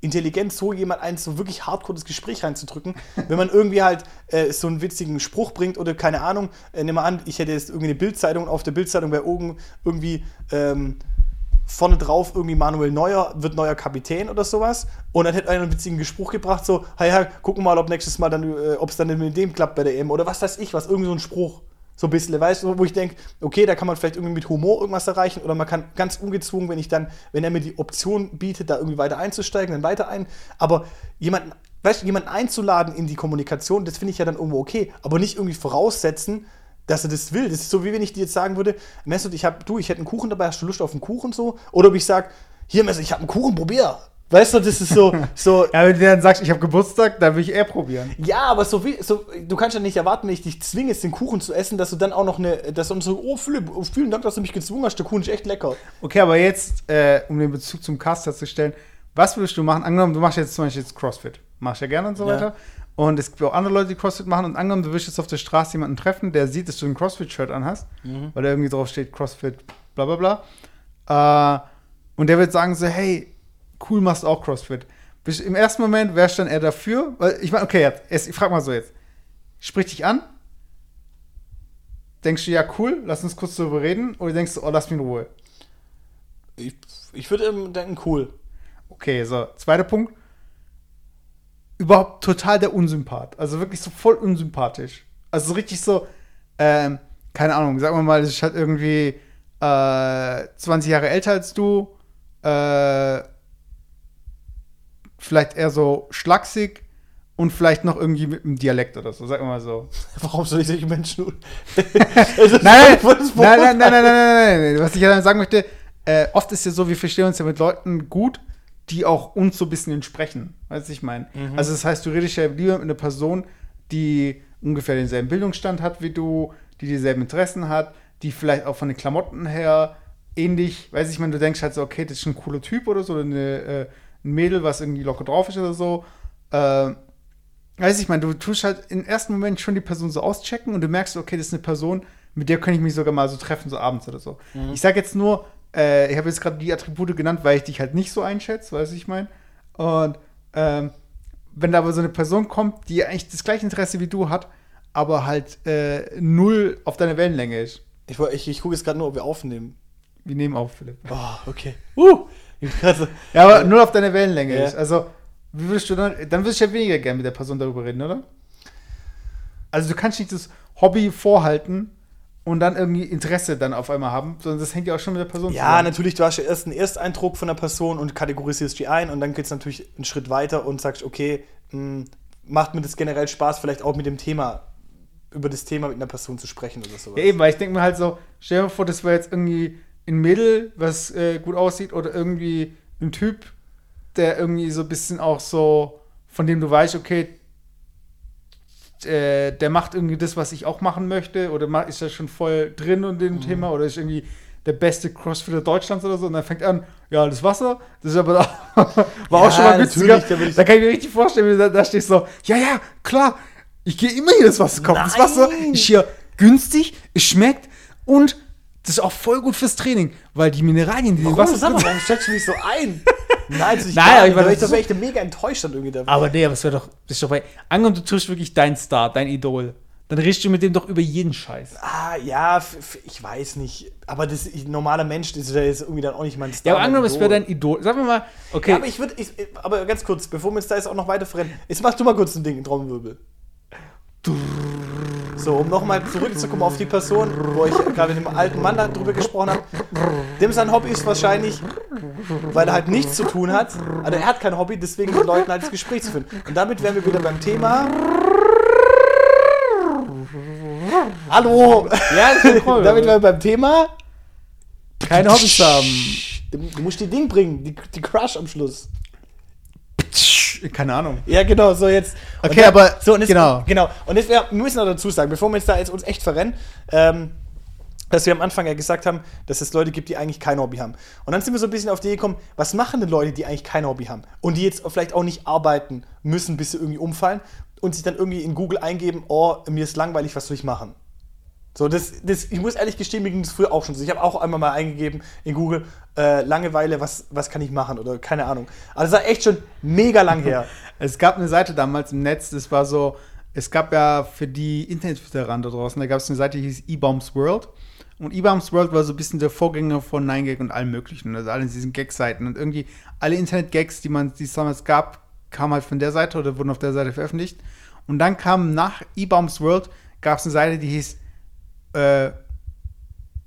intelligent, so jemand ein so wirklich hardcore das Gespräch reinzudrücken, [laughs] wenn man irgendwie halt äh, so einen witzigen Spruch bringt oder keine Ahnung, äh, nimm mal an, ich hätte jetzt irgendwie eine Bildzeitung, auf der Bildzeitung wäre oben irgendwie ähm, vorne drauf irgendwie Manuel Neuer wird neuer Kapitän oder sowas und dann hätte einer einen witzigen Spruch gebracht, so, hey, hey gucken mal, ob nächstes Mal dann, äh, ob es dann mit dem klappt bei der EM oder was weiß ich, was, irgendwie so ein Spruch. So ein bisschen, weißt du, wo ich denke, okay, da kann man vielleicht irgendwie mit Humor irgendwas erreichen oder man kann ganz ungezwungen, wenn ich dann, wenn er mir die Option bietet, da irgendwie weiter einzusteigen, dann weiter ein. Aber jemanden, weißt du, jemanden einzuladen in die Kommunikation, das finde ich ja dann irgendwo okay, aber nicht irgendwie voraussetzen, dass er das will. Das ist so, wie wenn ich dir jetzt sagen würde, Mesut, ich hab, du, ich hätte einen Kuchen dabei, hast du Lust auf einen Kuchen so? Oder ob ich sage, hier Mesut, ich habe einen Kuchen, probier. Weißt du, das ist so. [laughs] so ja, wenn du dann sagst, ich habe Geburtstag, dann will ich eher probieren. Ja, aber so wie, so, du kannst ja nicht erwarten, wenn ich dich zwinge, den Kuchen zu essen, dass du dann auch noch eine, dass du so, oh Philipp, oh, vielen Dank, dass du mich gezwungen hast, der Kuchen ist echt lecker. Okay, aber jetzt, äh, um den Bezug zum Cast herzustellen, was würdest du machen? Angenommen, du machst jetzt zum Beispiel jetzt CrossFit. Machst ja gerne und so Ja. weiter. Und es gibt auch andere Leute, die CrossFit machen. Und angenommen, du würdest jetzt auf der Straße jemanden treffen, der sieht, dass du ein CrossFit-Shirt anhast, weil da irgendwie drauf steht CrossFit, bla bla bla. Äh, und der wird sagen so, hey, cool, machst auch CrossFit. Im ersten Moment wärst du dann eher dafür, weil ich meine, okay, jetzt, ich frag mal so jetzt. Sprich dich an. Denkst du, ja, cool, lass uns kurz darüber reden. Oder denkst du, oh, lass mich in Ruhe. Ich, ich würde denken, cool. Okay, so, zweiter Punkt. Überhaupt total der Unsympath. Also wirklich so voll unsympathisch. Also so richtig so, ähm, keine Ahnung, sagen wir mal, ist halt irgendwie äh, 20 Jahre älter als du, äh, vielleicht eher so schlaksig und vielleicht noch irgendwie mit einem Dialekt oder so, wir mal so. [laughs] Warum soll ich solche Menschen. [laughs] nein, nein, nein, nein, nein, nein, nein, nein, nein. Was ich ja dann sagen möchte, äh, oft ist ja so, wir verstehen uns ja mit Leuten gut, die auch uns so ein bisschen entsprechen. Weißt du, ich meine? Also, das heißt, du redest ja lieber mit einer Person, die ungefähr denselben Bildungsstand hat wie du, die dieselben Interessen hat, die vielleicht auch von den Klamotten her ähnlich, weiß ich, meine, du denkst halt so, okay, das ist schon ein cooler Typ oder so, oder eine, äh, ein Mädel, was irgendwie locker drauf ist oder so. Äh, weiß ich, meine, du tust halt im ersten Moment schon die Person so auschecken und du merkst, okay, das ist eine Person, mit der kann ich mich sogar mal so treffen, so abends oder so. Ich sage jetzt nur, äh, ich habe jetzt gerade die Attribute genannt, weil ich dich halt nicht so einschätze, weißt du, ich meine. Und ähm, wenn da aber so eine Person kommt, die eigentlich das gleiche Interesse wie du hat, aber halt äh, null auf deine Wellenlänge ist. Ich, ich, ich gucke jetzt gerade nur, ob wir aufnehmen. Wir nehmen auf, Philipp. Oh, okay. Uh, [laughs] Ja, aber null auf deine Wellenlänge Ja. Also, wie würdest du dann, dann würdest du ja weniger gerne mit der Person darüber reden, oder? Also, du kannst nicht das Hobby vorhalten und dann irgendwie Interesse dann auf einmal haben, sondern das hängt ja auch schon mit der Person Ja, natürlich, du hast ja erst einen Ersteindruck von der Person und kategorisierst die ein und dann geht es natürlich einen Schritt weiter und sagst, okay, mh, macht mir das generell Spaß, vielleicht auch mit dem Thema, über das Thema mit einer Person zu sprechen oder sowas. Ja, eben, weil ich denke mir halt so, stell dir mal vor, das wäre jetzt irgendwie ein Mädel, was äh, gut aussieht, oder irgendwie ein Typ, der irgendwie so ein bisschen auch so, von dem du weißt, okay, äh, der macht irgendwie das, was ich auch machen möchte, oder ist er schon voll drin in Mhm. dem Thema, oder ist irgendwie der beste Crossfitter Deutschlands oder so, und dann fängt an, ja, das Wasser, das ist aber [laughs] war auch Ja, schon mal günstiger. da Da kann ich mir richtig vorstellen, wie du da, da stehst so, ja, ja, klar, ich gehe immer hier das Wasser kaufen. Das. Wasser ist hier günstig, es schmeckt und das ist auch voll gut fürs Training, weil die Mineralien, die Warum, Wasser mal, warum stellst du mich so ein? [laughs] Nein, das ist Nein, aber ich ich wäre ich mega enttäuscht dann irgendwie dabei. Aber nee, aber es wäre doch, doch bei, angenommen, du tust wirklich dein Star, dein Idol, dann redest du mit dem doch über jeden Scheiß. Ah, ja, ich weiß nicht. Aber das ich, normaler Mensch, das ist ja jetzt irgendwie dann auch nicht mein Star. Ja, aber angenommen, es wäre dein Idol. Sagen wir mal, okay. Ja, aber ich würde, ich, aber ganz kurz, bevor wir jetzt da jetzt auch noch weiter verrennen, jetzt machst du mal kurz ein Ding, ein Trommelwirbel. So, um nochmal zurückzukommen auf die Person, wo ich gerade mit dem alten Mann darüber gesprochen habe. Dem sein Hobby ist wahrscheinlich, weil er halt nichts zu tun hat. Also er hat kein Hobby, deswegen mit Leuten halt das Gespräch zu führen. Und damit wären wir wieder beim Thema. Hallo! ja, das ist Troll, [laughs] damit wären wir beim Thema. keine Hobbys haben. Du, du musst die Ding bringen, die, die Crush am Schluss. Keine Ahnung. Ja, genau, so jetzt. Okay, aber- so, und jetzt, genau. Genau. Und jetzt, wir müssen noch dazu sagen, bevor wir jetzt da jetzt uns echt verrennen, ähm, dass wir am Anfang ja gesagt haben, dass es Leute gibt, die eigentlich kein Hobby haben. Und dann sind wir so ein bisschen auf die Idee gekommen, was machen denn Leute, die eigentlich kein Hobby haben und die jetzt vielleicht auch nicht arbeiten müssen, bis sie irgendwie umfallen und sich dann irgendwie in Google eingeben, oh, mir ist langweilig, was soll ich machen? So, das, das, ich muss ehrlich gestehen, mir ging das früher auch schon so. Ich habe auch einmal mal eingegeben in Google, äh, Langeweile, was, was kann ich machen oder keine Ahnung. Also das war echt schon mega lang her. [laughs] Es gab eine Seite damals im Netz, das war so, es gab ja für die Internetveteranen da draußen, da gab es eine Seite, die hieß eBombs World. Und eBombs World war so ein bisschen der Vorgänger von 9gag und allem möglichen, also allen diesen Gag-Seiten. Und irgendwie alle Internet-Gags, die man, die es damals gab, kamen halt von der Seite oder wurden auf der Seite veröffentlicht. Und dann kam nach eBombs World, gab es eine Seite, die hieß äh,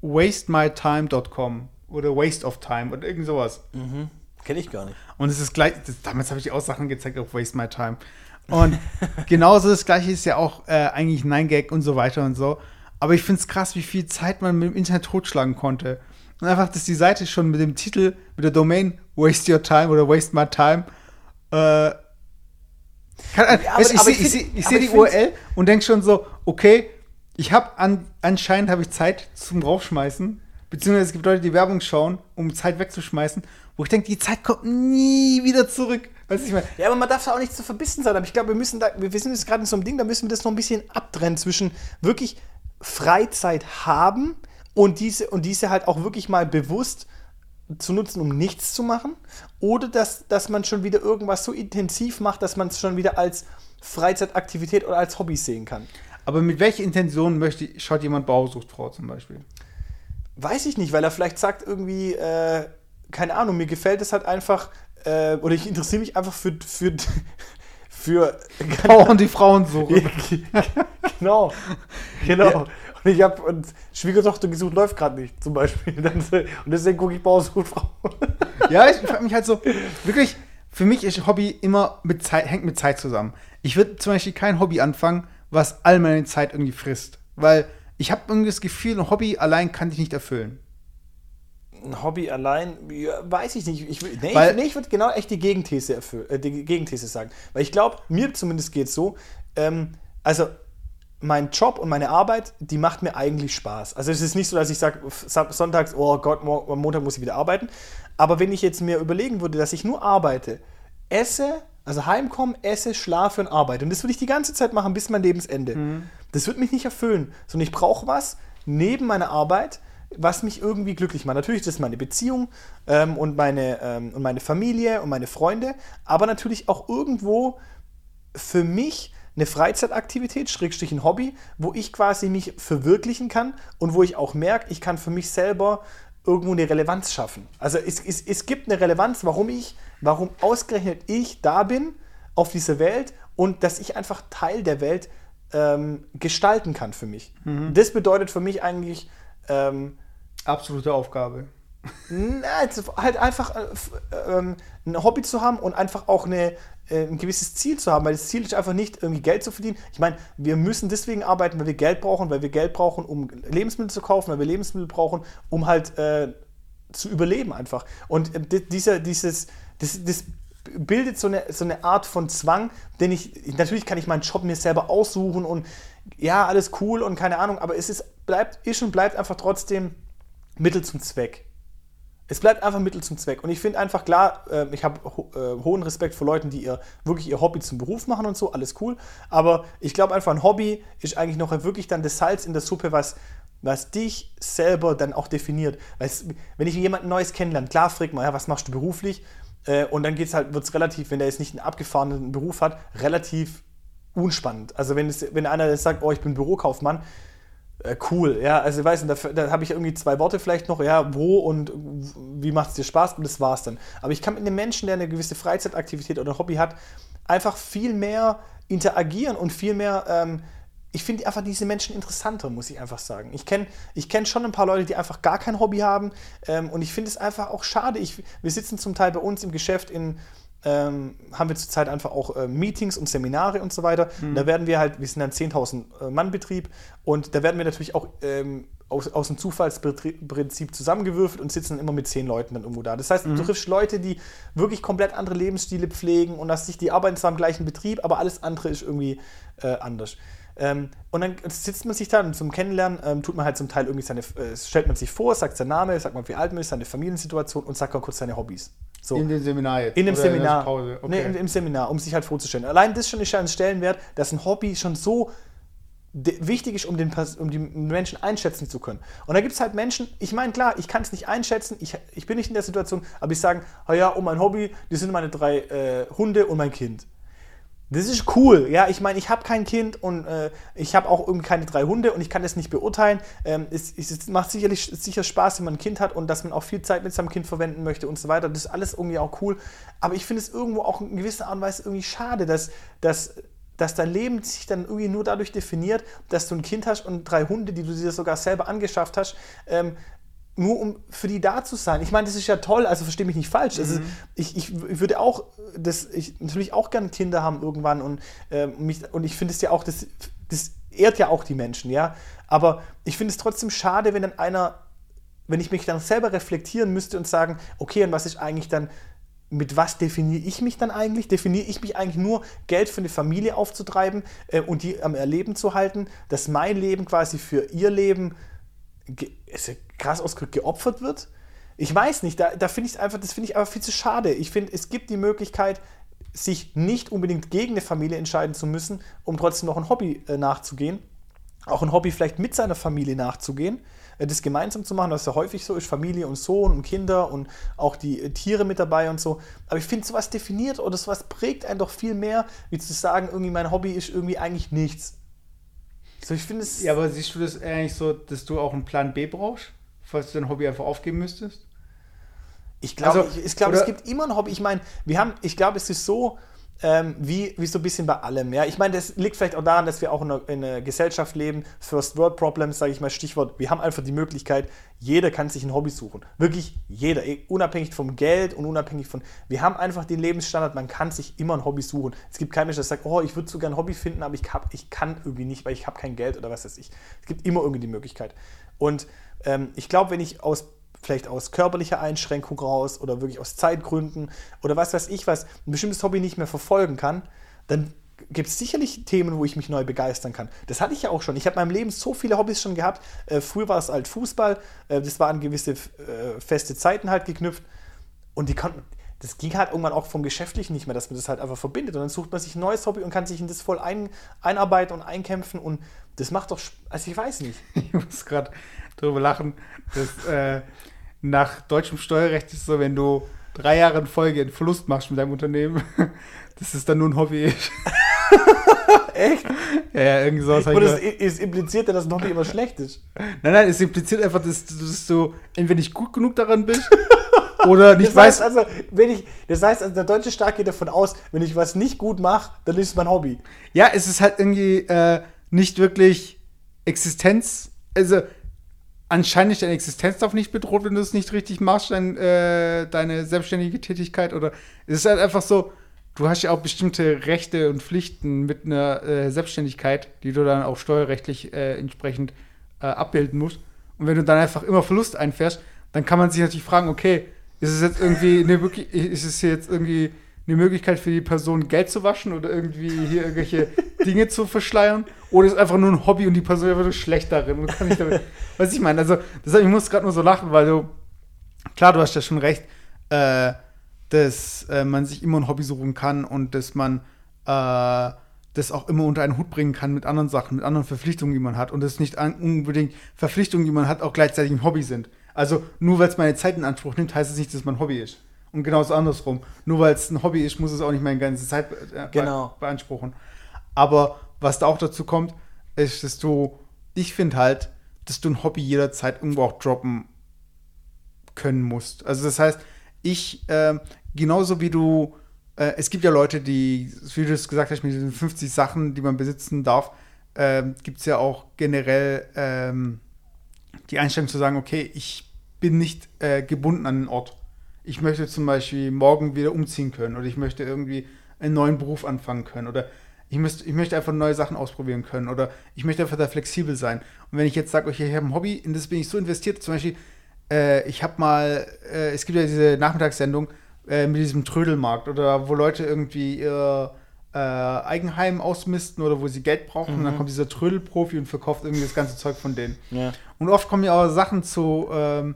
wastemytime.com oder Waste of Time oder irgend sowas. Mhm. Kenne ich gar nicht. Und es ist gleich, das, damals habe ich auch Sachen gezeigt auf Waste My Time. Und [laughs] genauso das gleiche ist ja auch äh, eigentlich 9gag und so weiter und so. Aber ich finde es krass, wie viel Zeit man mit dem Internet totschlagen konnte. Und einfach, dass die Seite schon mit dem Titel, mit der Domain Waste Your Time oder Waste My Time, äh, kann, weißt, aber- aber ich ich sehe ich seh, aber die URL und denke schon so, okay, ich habe an, anscheinend habe ich Zeit zum Raufschmeißen, beziehungsweise es gibt Leute, die Werbung schauen, um Zeit wegzuschmeißen, wo ich denke, die Zeit kommt nie wieder zurück. Weißt du, ich meine, Ja, aber man darf da auch nicht zu verbissen sein. Aber ich glaube, wir müssen da, wir sind jetzt gerade in so einem Ding, da müssen wir das noch ein bisschen abtrennen zwischen wirklich Freizeit haben und diese, und diese halt auch wirklich mal bewusst zu nutzen, um nichts zu machen. Oder dass, dass man schon wieder irgendwas so intensiv macht, dass man es schon wieder als Freizeitaktivität oder als Hobby sehen kann. Aber mit welcher Intention möchte, schaut jemand Bausuchtfrau zum Beispiel? Weiß ich nicht, weil er vielleicht sagt irgendwie, äh, keine Ahnung, mir gefällt es halt einfach, äh, oder ich interessiere mich einfach für, für, [laughs] für Bauern, die [laughs] Frauen suchen. genau, genau. Und ich habe und Schwiegertochter gesucht, läuft gerade nicht, zum Beispiel. [laughs] Und deswegen gucke ich Bausuchfrau. Ja, ich frage mich halt so, wirklich, für mich ist Hobby immer mit Zeit, hängt mit Zeit zusammen. Ich würde zum Beispiel kein Hobby anfangen, was all meine Zeit irgendwie frisst. Weil ich habe irgendwie das Gefühl, ein Hobby allein kann dich nicht erfüllen. Ein Hobby allein, ja, weiß ich nicht. Ich, nee, Weil- ich, nee, ich würde genau echt die Gegenthese, erfüllen, äh, die Gegenthese sagen. Weil ich glaube, mir zumindest geht es so, ähm, also mein Job und meine Arbeit, die macht mir eigentlich Spaß. Also es ist nicht so, dass ich sage, sonntags, oh Gott, am Montag muss ich wieder arbeiten. Aber wenn ich jetzt mir überlegen würde, dass ich nur arbeite, esse, also heimkomme, esse, schlafe und arbeite. Und das würde ich die ganze Zeit machen bis mein Lebensende. Das wird mich nicht erfüllen, sondern ich brauche was neben meiner Arbeit, was mich irgendwie glücklich macht. Natürlich, das ist meine Beziehung ähm, und, meine, ähm, und meine Familie und meine Freunde, aber natürlich auch irgendwo für mich eine Freizeitaktivität, Schrägstrich ein Hobby, wo ich quasi mich verwirklichen kann und wo ich auch merke, ich kann für mich selber irgendwo eine Relevanz schaffen. Also es, es, es gibt eine Relevanz, warum ich, warum ausgerechnet ich da bin auf dieser Welt und dass ich einfach Teil der Welt ähm, gestalten kann für mich. Das bedeutet für mich eigentlich ähm, Absolute Aufgabe. Also halt einfach äh, ähm, ein Hobby zu haben und einfach auch eine, äh, ein gewisses Ziel zu haben, weil das Ziel ist einfach nicht irgendwie Geld zu verdienen. Ich meine, wir müssen deswegen arbeiten, weil wir Geld brauchen, weil wir Geld brauchen, um Lebensmittel zu kaufen, weil wir Lebensmittel brauchen, um halt äh, zu überleben einfach. Und äh, di- dieser, dieses, das, das bildet so eine, so eine Art von Zwang, den ich, natürlich kann ich meinen Job mir selber aussuchen und ja, alles cool und keine Ahnung, aber es ist, bleibt, ist und bleibt einfach trotzdem Mittel zum Zweck. Es bleibt einfach Mittel zum Zweck. Und ich finde einfach klar, äh, ich habe ho äh, hohen Respekt vor Leuten, die ihr wirklich ihr Hobby zum Beruf machen und so, alles cool. Aber ich glaube einfach, ein Hobby ist eigentlich noch wirklich dann das Salz in der Suppe, was, was dich selber dann auch definiert. Weil wenn ich jemanden Neues kennenlerne, klar fragt man, ja, was machst du beruflich? Äh, und dann halt, wird es relativ, wenn der jetzt nicht einen abgefahrenen Beruf hat, relativ unspannend. Also wenn, es, wenn einer jetzt sagt, oh, ich bin Bürokaufmann, cool, ja, also weißt du, da, da habe ich irgendwie zwei Worte vielleicht noch, ja, wo und wie macht es dir Spaß und das war's dann. Aber ich kann mit einem Menschen, der eine gewisse Freizeitaktivität oder Hobby hat, einfach viel mehr interagieren und viel mehr, ähm, ich finde einfach diese Menschen interessanter, muss ich einfach sagen. Ich kenne ich kenn schon ein paar Leute, die einfach gar kein Hobby haben ähm, und ich finde es einfach auch schade. Ich, wir sitzen zum Teil bei uns im Geschäft in, ähm, haben wir zurzeit einfach auch äh, Meetings und Seminare und so weiter. Und Da werden wir halt, wir sind ein 10.000 äh, Mann Betrieb und da werden wir natürlich auch ähm, aus, aus dem Zufallsprinzip zusammengewürfelt und sitzen immer mit zehn Leuten dann irgendwo da. Das heißt, du triffst Leute, die wirklich komplett andere Lebensstile pflegen und dass sich die arbeiten zwar im gleichen Betrieb, aber alles andere ist irgendwie äh, anders. Ähm, und dann sitzt man sich da und zum Kennenlernen ähm, tut man halt zum Teil irgendwie seine, äh, stellt man sich vor, sagt seinen Namen, sagt man, wie alt man ist, seine Familiensituation und sagt mal kurz seine Hobbys. So. In dem Seminar jetzt. In dem Oder der Seminar. Pause. Okay. Nee, im, im Seminar, um sich halt vorzustellen. Allein das schon ist ja ein Stellenwert, dass ein Hobby schon so wichtig ist, um, den, um die Menschen einschätzen zu können. Und da gibt es halt Menschen, ich meine, klar, ich kann es nicht einschätzen, ich, ich bin nicht in der Situation, aber ich sage, oh ja, um mein Hobby, die sind meine drei äh, Hunde und mein Kind. Das ist cool, ja. Ich meine, ich habe kein Kind und äh, ich habe auch irgendwie keine drei Hunde und ich kann das nicht beurteilen. Ähm, es, es, macht sicherlich sicher Spaß, wenn man ein Kind hat und dass man auch viel Zeit mit seinem Kind verwenden möchte und so weiter. Das ist alles irgendwie auch cool. Aber ich finde es irgendwo auch in gewisser Art und Weise irgendwie schade, dass, dass, dass dein Leben sich dann irgendwie nur dadurch definiert, dass du ein Kind hast und drei Hunde, die du dir sogar selber angeschafft hast. Ähm, nur um für die da zu sein. Ich meine, das ist ja toll, also verstehe mich nicht falsch. Also mhm. ich, ich, ich, würde auch das, ich natürlich auch gerne Kinder haben irgendwann und, äh, mich, und ich finde es ja auch, das, das ehrt ja auch die Menschen, ja. Aber ich finde es trotzdem schade, wenn dann einer, wenn ich mich dann selber reflektieren müsste und sagen, okay, und was ist eigentlich dann, mit was definiere ich mich dann eigentlich? Definiere ich mich eigentlich nur, Geld für eine Familie aufzutreiben äh, und die am Erleben zu halten, dass mein Leben quasi für ihr Leben krass ausgedrückt geopfert wird. Ich weiß nicht, da, da finde ich einfach, das finde ich aber viel zu schade. Ich finde, es gibt die Möglichkeit, sich nicht unbedingt gegen eine Familie entscheiden zu müssen, um trotzdem noch ein Hobby äh, nachzugehen. Auch ein Hobby vielleicht mit seiner Familie nachzugehen, äh, das gemeinsam zu machen, was ja häufig so ist, Familie und Sohn und Kinder und auch die äh, Tiere mit dabei und so. Aber ich finde, sowas definiert oder sowas prägt einen doch viel mehr, wie zu sagen, irgendwie mein Hobby ist irgendwie eigentlich nichts. So, ich finde es. Ja, aber siehst du das eigentlich so, dass du auch einen Plan B brauchst? falls du dein Hobby einfach aufgeben müsstest? Ich glaube, also, ich, ich glaube, es gibt immer ein Hobby. Ich meine, wir haben, ich glaube, es ist so, ähm, wie, wie so ein bisschen bei allem. Ja? Ich meine, das liegt vielleicht auch daran, dass wir auch in einer, in einer Gesellschaft leben, First World Problems, sage ich mal, Stichwort, wir haben einfach die Möglichkeit, jeder kann sich ein Hobby suchen. Wirklich jeder, eh, unabhängig vom Geld und unabhängig von, wir haben einfach den Lebensstandard, man kann sich immer ein Hobby suchen. Es gibt keinen Mensch, der sagt, oh, ich würde so gerne ein Hobby finden, aber ich, hab, ich kann irgendwie nicht, weil ich habe kein Geld oder was weiß ich. Es gibt immer irgendwie die Möglichkeit. Und ähm, ich glaube, wenn ich aus vielleicht aus körperlicher Einschränkung raus oder wirklich aus Zeitgründen oder was weiß ich was, ein bestimmtes Hobby nicht mehr verfolgen kann, dann gibt es sicherlich Themen, wo ich mich neu begeistern kann. Das hatte ich ja auch schon. Ich habe in meinem Leben so viele Hobbys schon gehabt. Äh, früher war es halt Fußball, äh, das war an gewisse äh, feste Zeiten halt geknüpft und die konnten das ging halt irgendwann auch vom Geschäftlichen nicht mehr, dass man das halt einfach verbindet. Und dann sucht man sich ein neues Hobby und kann sich in das voll ein, einarbeiten und einkämpfen. Und das macht doch, also ich weiß nicht. [laughs] Ich muss gerade darüber lachen, dass äh, nach deutschem Steuerrecht ist so, wenn du drei Jahre in Folge einen Verlust machst mit deinem Unternehmen, [laughs] dass es dann nur ein Hobby ist. [laughs] Echt? Ja, ja, irgendwie sowas. Und es, es impliziert ja, dass ein Hobby immer schlecht ist. Nein, nein, es impliziert einfach, dass, dass du entweder nicht gut genug daran bist [laughs] oder nicht das heißt weißt. Also, wenn ich, das heißt, also der deutsche Staat geht davon aus, wenn ich was nicht gut mache, dann ist es mein Hobby. Ja, es ist halt irgendwie äh, nicht wirklich Existenz. Also, anscheinend deine Existenz darf nicht bedroht, wenn du es nicht richtig machst, dein, äh, deine selbstständige Tätigkeit. Oder es ist halt einfach so, du hast ja auch bestimmte Rechte und Pflichten mit einer äh, Selbstständigkeit, die du dann auch steuerrechtlich äh, entsprechend äh, abbilden musst. Und wenn du dann einfach immer Verlust einfährst, dann kann man sich natürlich fragen, okay, ist es jetzt irgendwie eine, ist es jetzt irgendwie eine Möglichkeit für die Person Geld zu waschen oder irgendwie hier irgendwelche Dinge zu verschleiern? Oder ist einfach nur ein Hobby und die Person ist einfach schlecht darin und kann nicht damit. [laughs] was ich meine, also deshalb, ich muss gerade nur so lachen, weil du, klar, du hast ja schon recht, äh, dass äh, man sich immer ein Hobby suchen kann und dass man äh, das auch immer unter einen Hut bringen kann mit anderen Sachen, mit anderen Verpflichtungen, die man hat. Und dass nicht unbedingt Verpflichtungen, die man hat, auch gleichzeitig ein Hobby sind. Also nur weil es meine Zeit in Anspruch nimmt, heißt es nicht, dass mein Hobby ist. Und genauso andersrum. Nur weil es ein Hobby ist, muss es auch nicht meine ganze Zeit äh, genau. beanspruchen. Aber was da auch dazu kommt, ist, dass du, ich finde halt, dass du ein Hobby jederzeit irgendwo auch droppen können musst. Also das heißt, ich, äh, genauso wie du, äh, es gibt ja Leute, die, wie du es gesagt hast, mit diesen 50 Sachen, die man besitzen darf, äh, gibt es ja auch generell ähm, die Einstellung zu sagen, okay, ich bin nicht äh, gebunden an den Ort. Ich möchte zum Beispiel morgen wieder umziehen können oder ich möchte irgendwie einen neuen Beruf anfangen können oder ich, müsst, ich möchte einfach neue Sachen ausprobieren können oder ich möchte einfach da flexibel sein. Und wenn ich jetzt sage, okay, ich habe ein Hobby, in das bin ich so investiert, zum Beispiel, äh, ich habe mal, äh, es gibt ja diese Nachmittagssendung äh, mit diesem Trödelmarkt oder wo Leute irgendwie ihr äh, Eigenheim ausmisten oder wo sie Geld brauchen. Mhm. Und dann mhm. kommt dieser Trödelprofi und verkauft irgendwie das ganze Zeug von denen. Ja. Und oft kommen ja auch Sachen zu, ähm,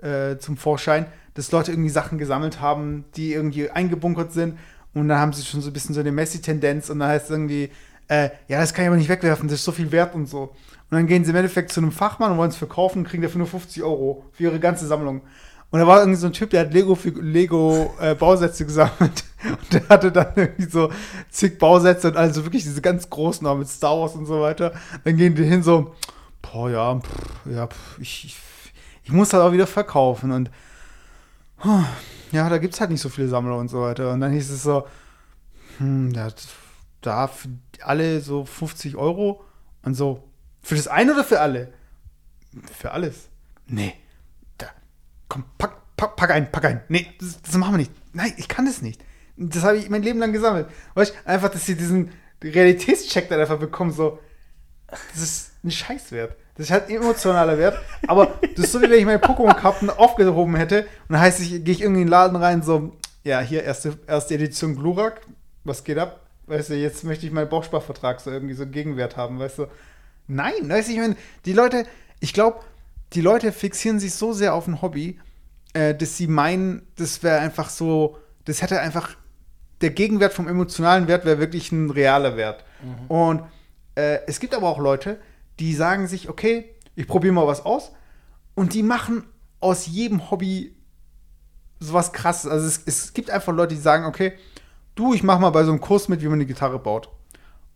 äh, zum Vorschein, dass Leute irgendwie Sachen gesammelt haben, die irgendwie eingebunkert sind. Und dann haben sie schon so ein bisschen so eine Messi-Tendenz und dann heißt es irgendwie, äh, ja, das kann ich aber nicht wegwerfen, das ist so viel wert und so. Und dann gehen sie im Endeffekt zu einem Fachmann und wollen es verkaufen und kriegen dafür nur 50 Euro für ihre ganze Sammlung. Und da war irgendwie so ein Typ, der hat Lego, Lego äh, Bausätze gesammelt. [laughs] Und der hatte dann irgendwie so zig Bausätze und also wirklich diese ganz großen auch mit Star Wars und so weiter. Dann gehen die hin so, boah, ja, pff, ja, pff, ich, ich, ich muss das auch wieder verkaufen. Und ja, da gibt es halt nicht so viele Sammler und so weiter. Und dann hieß es so, hm, ja, da für alle so 50 Euro und so. Für das eine oder für alle? Für alles. Nee. Da. Komm, pack, pack, pack ein, pack ein. Nee, das, das machen wir nicht. Nein, ich kann das nicht. Das habe ich mein Leben lang gesammelt. Weißt du, einfach, dass sie diesen Realitätscheck dann einfach bekommen, so. Das ist ein Scheißwert. Das ein emotionaler Wert. Aber das ist so, wie wenn ich meine Pokémon-Karten aufgehoben hätte und dann heißt ich, gehe ich irgendwie in den Laden rein, so, ja, hier erste, erste Edition Glurak, was geht ab? Weißt du, jetzt möchte ich meinen Bausparvertrag so irgendwie so einen Gegenwert haben, weißt du? Nein, weißt du, ich meine, die Leute, ich glaube, die Leute fixieren sich so sehr auf ein Hobby, äh, dass sie meinen, das wäre einfach so, das hätte einfach, der Gegenwert vom emotionalen Wert wäre wirklich ein realer Wert. Mhm. Und äh, es gibt aber auch Leute, die sagen sich, okay, ich probiere mal was aus und die machen aus jedem Hobby sowas krasses. Also es, es gibt einfach Leute, die sagen, okay, du, ich mach mal bei so einem Kurs mit, wie man eine Gitarre baut.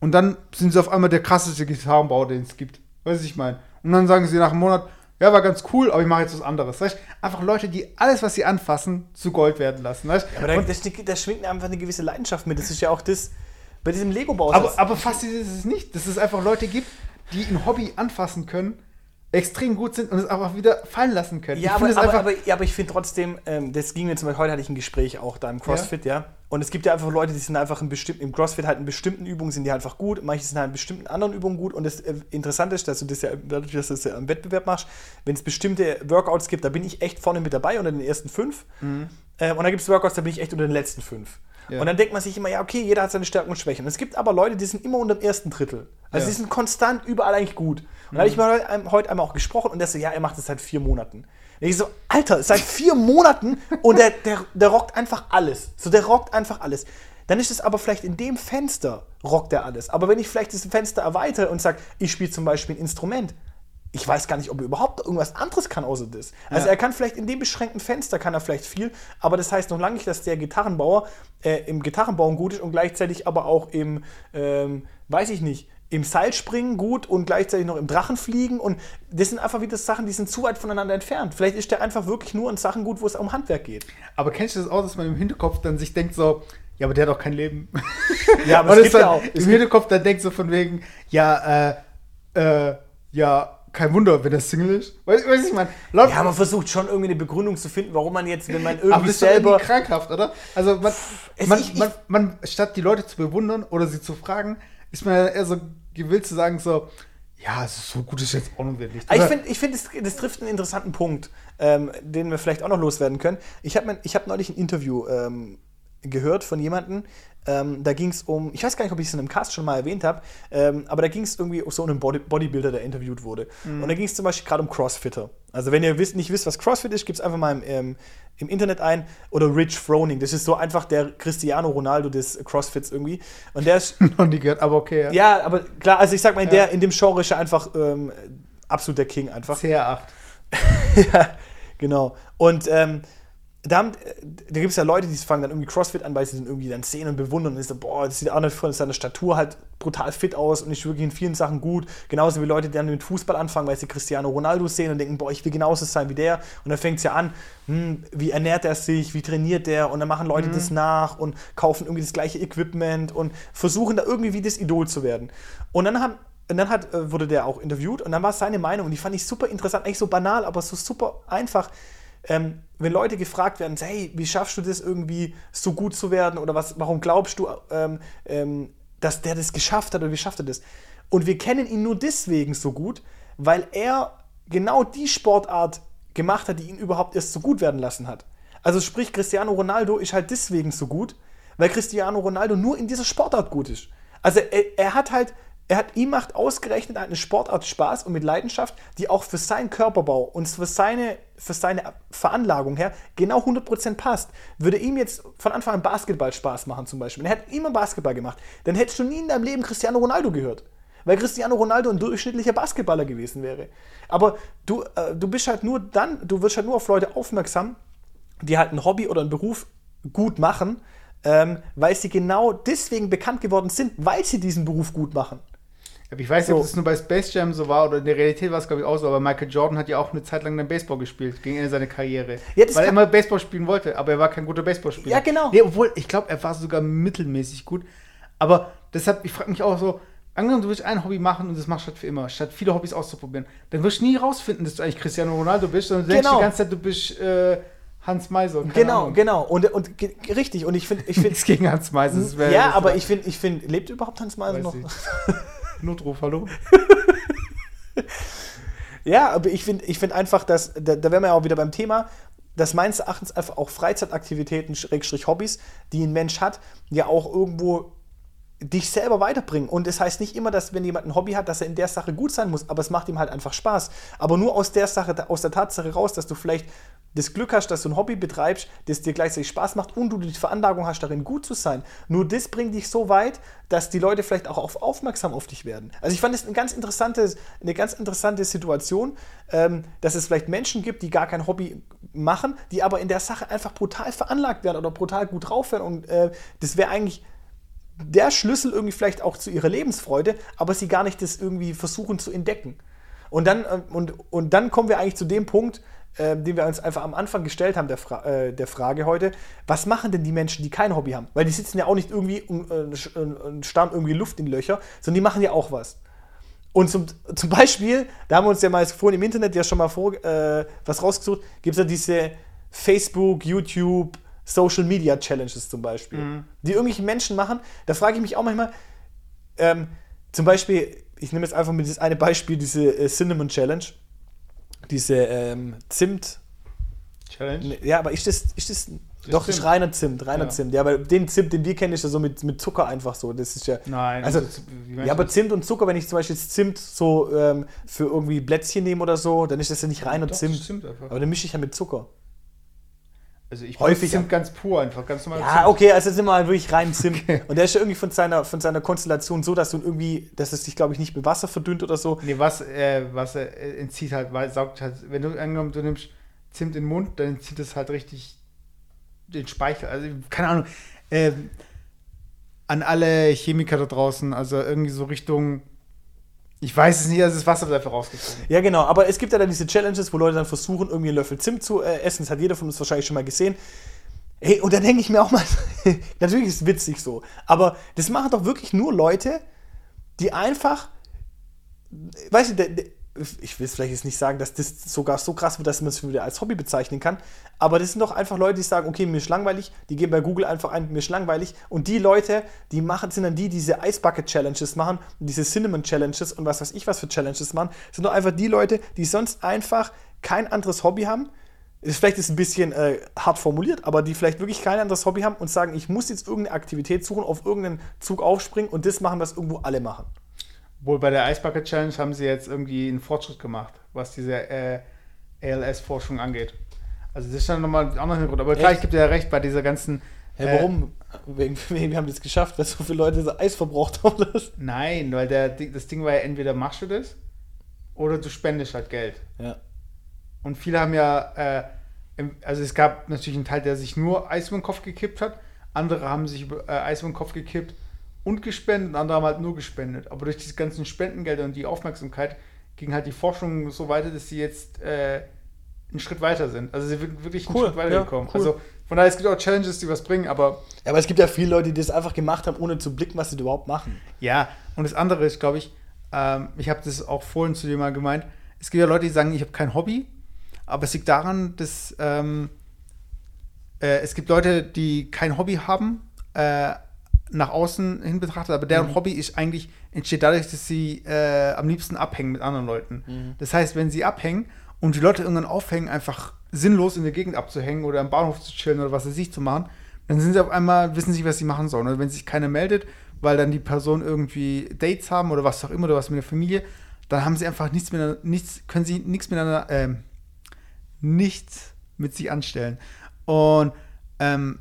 Und dann sind sie auf einmal der krasseste Gitarrenbau, den es gibt. Weißt du, ich meine? Und dann sagen sie nach einem Monat, ja, war ganz cool, aber ich mache jetzt was anderes. Weißt? Einfach Leute, die alles, was sie anfassen, zu Gold werden lassen. Weißt? Ja, aber da, das, da schwingt einfach eine gewisse Leidenschaft mit. Das ist ja auch das bei diesem Lego-Bau. Aber, aber fast ist es nicht, dass es einfach Leute gibt, die ein Hobby anfassen können extrem gut sind und es einfach wieder fallen lassen können. Ja, aber, aber, aber, ja aber, ich finde trotzdem, ähm, das ging mir zum Beispiel, heute hatte ich ein Gespräch auch da im CrossFit, ja. ja. Und es gibt ja einfach Leute, die sind einfach in bestimmten, im CrossFit halt in bestimmten Übungen sind die einfach gut, manche sind halt in bestimmten anderen Übungen gut. Und das äh, Interessante ist, dass du das ja, dadurch, dass du das ja im Wettbewerb machst, wenn es bestimmte Workouts gibt, da bin ich echt vorne mit dabei unter den ersten fünf. Mhm. Äh, und dann gibt es Workouts, da bin ich echt unter den letzten fünf. Ja. Und dann denkt man sich immer, ja, okay, jeder hat seine Stärken und Schwächen. Und es gibt aber Leute, die sind immer unter dem ersten Drittel. Also ja. die sind konstant überall eigentlich gut. Und da habe ich mhm. mal heute einmal auch gesprochen und der so, ja, er macht das seit vier Monaten. Und ich so, Alter, seit vier Monaten und der, der, der rockt einfach alles. So, der rockt einfach alles. Dann ist es aber vielleicht in dem Fenster rockt er alles. Aber wenn ich vielleicht das Fenster erweitere und sage, ich spiele zum Beispiel ein Instrument, ich weiß gar nicht, ob er überhaupt irgendwas anderes kann außer das. Also ja. er kann vielleicht in dem beschränkten Fenster kann er vielleicht viel, aber das heißt noch lange nicht, dass der Gitarrenbauer äh, im Gitarrenbauen gut ist und gleichzeitig aber auch im, ähm, weiß ich nicht, im Seilspringen gut und gleichzeitig noch im Drachenfliegen und das sind einfach wieder Sachen, die sind zu weit voneinander entfernt. Vielleicht ist der einfach wirklich nur in Sachen gut, wo es um Handwerk geht. Aber kennst du das auch, dass man im Hinterkopf dann sich denkt so, ja, aber der hat doch kein Leben. Ja, aber [laughs] es gibt ja auch. Im Hinterkopf dann denkt so von wegen, ja, äh, äh, ja, kein Wunder, wenn er Single ist. Weißt du, ich meine? Ja, man versucht schon irgendwie eine Begründung zu finden, warum man jetzt, wenn man irgendwie aber das selber. Ist krankhaft, oder? Also, man, man, ich, man, man, statt die Leute zu bewundern oder sie zu fragen, ist man eher so gewillt zu sagen, so, ja, so gut ist jetzt auch noch wirklich. Ich finde, ich find, das, das trifft einen interessanten Punkt, ähm, den wir vielleicht auch noch loswerden können. Ich habe hab neulich ein Interview ähm, gehört von jemandem, ähm, da ging es um, ich weiß gar nicht, ob ich es in einem Cast schon mal erwähnt habe, ähm, aber da ging es irgendwie um so einen Body Bodybuilder, der interviewt wurde. Mhm. Und da ging es zum Beispiel gerade um Crossfitter. Also wenn ihr wisst, nicht wisst, was Crossfit ist, gibt es einfach mal im, im, im, Internet ein. Oder Rich Froning, das ist so einfach der Cristiano Ronaldo des Crossfits irgendwie. Und der ist. [laughs] Noch nie gehört, aber okay. Ja. ja, aber klar, also ich sag mal, in, ja. der, in dem Genre ist er einfach ähm, absolut der King einfach. CR8. [laughs] ja, genau. Und ähm, da, da gibt es ja Leute, die fangen dann irgendwie CrossFit an, weil sie dann irgendwie dann sehen und bewundern und ist so, boah, das sieht Arnold von seiner Statur halt brutal fit aus und ist wirklich in vielen Sachen gut. Genauso wie Leute, die dann mit Fußball anfangen, weil sie Cristiano Ronaldo sehen und denken, boah, ich will genauso sein wie der. Und dann fängt es ja an, hm, wie ernährt er sich, wie trainiert der und dann machen Leute mhm. das nach und kaufen irgendwie das gleiche Equipment und versuchen da irgendwie wie das Idol zu werden. Und dann haben und dann hat, äh, wurde der auch interviewt und dann war seine Meinung und die fand ich super interessant, eigentlich so banal, aber so super einfach ähm, wenn Leute gefragt werden, hey, wie schaffst du das irgendwie so gut zu werden oder was, warum glaubst du, ähm, ähm, dass der das geschafft hat oder wie schafft er das? Und wir kennen ihn nur deswegen so gut, weil er genau die Sportart gemacht hat, die ihn überhaupt erst so gut werden lassen hat. Also sprich, Cristiano Ronaldo ist halt deswegen so gut, weil Cristiano Ronaldo nur in dieser Sportart gut ist. Also er, er hat halt er hat, ihm macht ausgerechnet eine Sportart Spaß und mit Leidenschaft, die auch für seinen Körperbau und für seine, für seine Veranlagung her genau 100% passt. Würde ihm jetzt von Anfang an Basketball Spaß machen zum Beispiel, er hat immer Basketball gemacht, dann hättest du nie in deinem Leben Cristiano Ronaldo gehört. Weil Cristiano Ronaldo ein durchschnittlicher Basketballer gewesen wäre. Aber du, äh, du bist halt nur dann, du wirst halt nur auf Leute aufmerksam, die halt ein Hobby oder einen Beruf gut machen, ähm, weil sie genau deswegen bekannt geworden sind, weil sie diesen Beruf gut machen. Ich weiß nicht, so. ob das nur bei Space Jam so war oder in der Realität war es, glaube ich, auch so. Aber Michael Jordan hat ja auch eine Zeit lang dann Baseball gespielt, gegen Ende seiner Karriere. Ja, weil er immer Baseball spielen wollte, aber er war kein guter Baseballspieler. Ja, genau. Nee, obwohl, ich glaube, er war sogar mittelmäßig gut. Aber deshalb, ich frage mich auch so, angenommen, du willst ein Hobby machen und das machst du halt für immer, statt viele Hobbys auszuprobieren, dann wirst du nie rausfinden, dass du eigentlich Cristiano Ronaldo bist, sondern du genau. denkst die ganze Zeit, du bist äh, Hans Meiser. Genau, Ahnung. genau. Und, und richtig. Und ich finde. Ich find, [laughs] Nichts gegen Hans Meiser. Ja, aber ich finde, ich find, lebt überhaupt Hans Meiser noch? [laughs] Notruf, hallo? [laughs] ja, aber ich finde ich find einfach, dass, da, da wären wir ja auch wieder beim Thema, dass meines Erachtens einfach auch Freizeitaktivitäten, Schrägstrich Hobbys, die ein Mensch hat, ja auch irgendwo dich selber weiterbringen. Und das heißt nicht immer, dass wenn jemand ein Hobby hat, dass er in der Sache gut sein muss, aber es macht ihm halt einfach Spaß. Aber nur aus der Sache, aus der Tatsache raus, dass du vielleicht das Glück hast, dass du ein Hobby betreibst, das dir gleichzeitig Spaß macht und du die Veranlagung hast, darin gut zu sein. Nur das bringt dich so weit, dass die Leute vielleicht auch auf, aufmerksam auf dich werden. Also ich fand es eine ganz interessante, eine ganz interessante Situation, ähm, dass es vielleicht Menschen gibt, die gar kein Hobby machen, die aber in der Sache einfach brutal veranlagt werden oder brutal gut drauf werden. Und äh, das wäre eigentlich der Schlüssel irgendwie vielleicht auch zu ihrer Lebensfreude, aber sie gar nicht das irgendwie versuchen zu entdecken. Und dann, äh, und, und dann kommen wir eigentlich zu dem Punkt, äh, den wir uns einfach am Anfang gestellt haben, der, Fra äh, der Frage heute, was machen denn die Menschen, die kein Hobby haben? Weil die sitzen ja auch nicht irgendwie und, äh, und starren irgendwie Luft in Löcher, sondern die machen ja auch was. Und zum, zum Beispiel, da haben wir uns ja mal vorhin im Internet ja schon mal vor, äh, was rausgesucht, gibt es ja diese Facebook, YouTube, Social Media Challenges zum Beispiel, mhm. die irgendwelche Menschen machen. Da frage ich mich auch manchmal, ähm, zum Beispiel, ich nehme jetzt einfach mit dieses eine Beispiel, diese äh, Cinnamon Challenge, diese ähm, Zimt. Challenge? Ja, aber ist das, ist das, das doch, ist reiner Zimt, reiner ja. Zimt. Ja, aber den Zimt, den wir kennen, ist ja so mit, mit Zucker einfach so. Das ist ja. Nein, also, ja, aber Zimt und Zucker, wenn ich zum Beispiel Zimt so ähm, für irgendwie Plätzchen nehme oder so, dann ist das ja nicht reiner ja, Zimt. Zimt aber dann mische ich ja mit Zucker. Also ich häufig Zimt ganz pur einfach, ganz normal. Ja, Zimt. okay, also sind wir halt wirklich rein Zimt. Okay. Und der ist ja irgendwie von seiner, von seiner Konstellation so, dass du irgendwie, dass es dich, glaube ich, nicht mit Wasser verdünnt oder so. Nee, was, äh, Wasser äh, entzieht halt, weil saugt halt, wenn du angenommen, du nimmst Zimt in den Mund, dann entzieht es halt richtig den Speichel. Also, keine Ahnung. Äh, an alle Chemiker da draußen, also irgendwie so Richtung ich weiß es nicht, also das Wasser wird einfach rausgezogen. Ja, genau. Aber es gibt ja dann diese Challenges, wo Leute dann versuchen, irgendwie einen Löffel Zimt zu äh, essen. Das hat jeder von uns wahrscheinlich schon mal gesehen. Hey, und da denke ich mir auch mal, [laughs] natürlich ist es witzig so, aber das machen doch wirklich nur Leute, die einfach, weißt du, ich will es vielleicht jetzt nicht sagen, dass das sogar so krass wird, dass man es wieder als Hobby bezeichnen kann, aber das sind doch einfach Leute, die sagen, okay, mir ist langweilig, die geben bei Google einfach ein, mir ist langweilig und die Leute, die machen, sind dann die, die diese Ice Bucket Challenges machen, diese Cinnamon Challenges und was weiß ich was für Challenges machen, sind doch einfach die Leute, die sonst einfach kein anderes Hobby haben, vielleicht ist ein bisschen äh, hart formuliert, aber die vielleicht wirklich kein anderes Hobby haben und sagen, ich muss jetzt irgendeine Aktivität suchen, auf irgendeinen Zug aufspringen und das machen, was irgendwo alle machen. Wohl bei der Ice Bucket Challenge haben sie jetzt irgendwie einen Fortschritt gemacht, was diese äh, ALS-Forschung angeht. Also das ist dann nochmal ein anderer Hintergrund. Aber klar, ich gebe dir ja recht, bei dieser ganzen. Hey, warum? Äh, wegen, haben das geschafft, weil so viele Leute so Eis verbraucht haben. Das. Nein, weil der, das Ding war ja entweder machst du das oder du spendest halt Geld. Ja. Und viele haben ja, äh, also es gab natürlich einen Teil, der sich nur Eis über den Kopf gekippt hat. Andere haben sich äh, Eis über den Kopf gekippt und gespendet und andere haben halt nur gespendet. Aber durch diese ganzen Spendengelder und die Aufmerksamkeit ging halt die Forschung so weiter, dass sie jetzt äh, einen Schritt weiter sind. Also sie sind wirklich einen Schritt weitergekommen. Ja, cool. Also von daher, es gibt auch Challenges, die was bringen, aber. Ja, aber es gibt ja viele Leute, die das einfach gemacht haben, ohne zu blicken, was sie überhaupt machen. Ja, und das andere ist, glaube ich, ähm, ich habe das auch vorhin zu dir mal gemeint, es gibt ja Leute, die sagen, ich habe kein Hobby, aber es liegt daran, dass ähm, äh, es gibt Leute, die kein Hobby haben, äh, nach außen hin betrachtet, aber deren mhm. Hobby ist eigentlich, entsteht dadurch, dass sie äh, am liebsten abhängen mit anderen Leuten. Mhm. Das heißt, wenn sie abhängen und die Leute irgendwann aufhängen, einfach sinnlos in der Gegend abzuhängen oder am Bahnhof zu chillen oder was sie sich zu machen, dann sind sie auf einmal, wissen sie, was sie machen sollen. Oder wenn sich keiner meldet, weil dann die Person irgendwie Dates haben oder was auch immer oder was mit der Familie, dann haben sie einfach nichts miteinander, nichts, können sie nichts miteinander, ähm, nichts mit sich anstellen. Und ähm,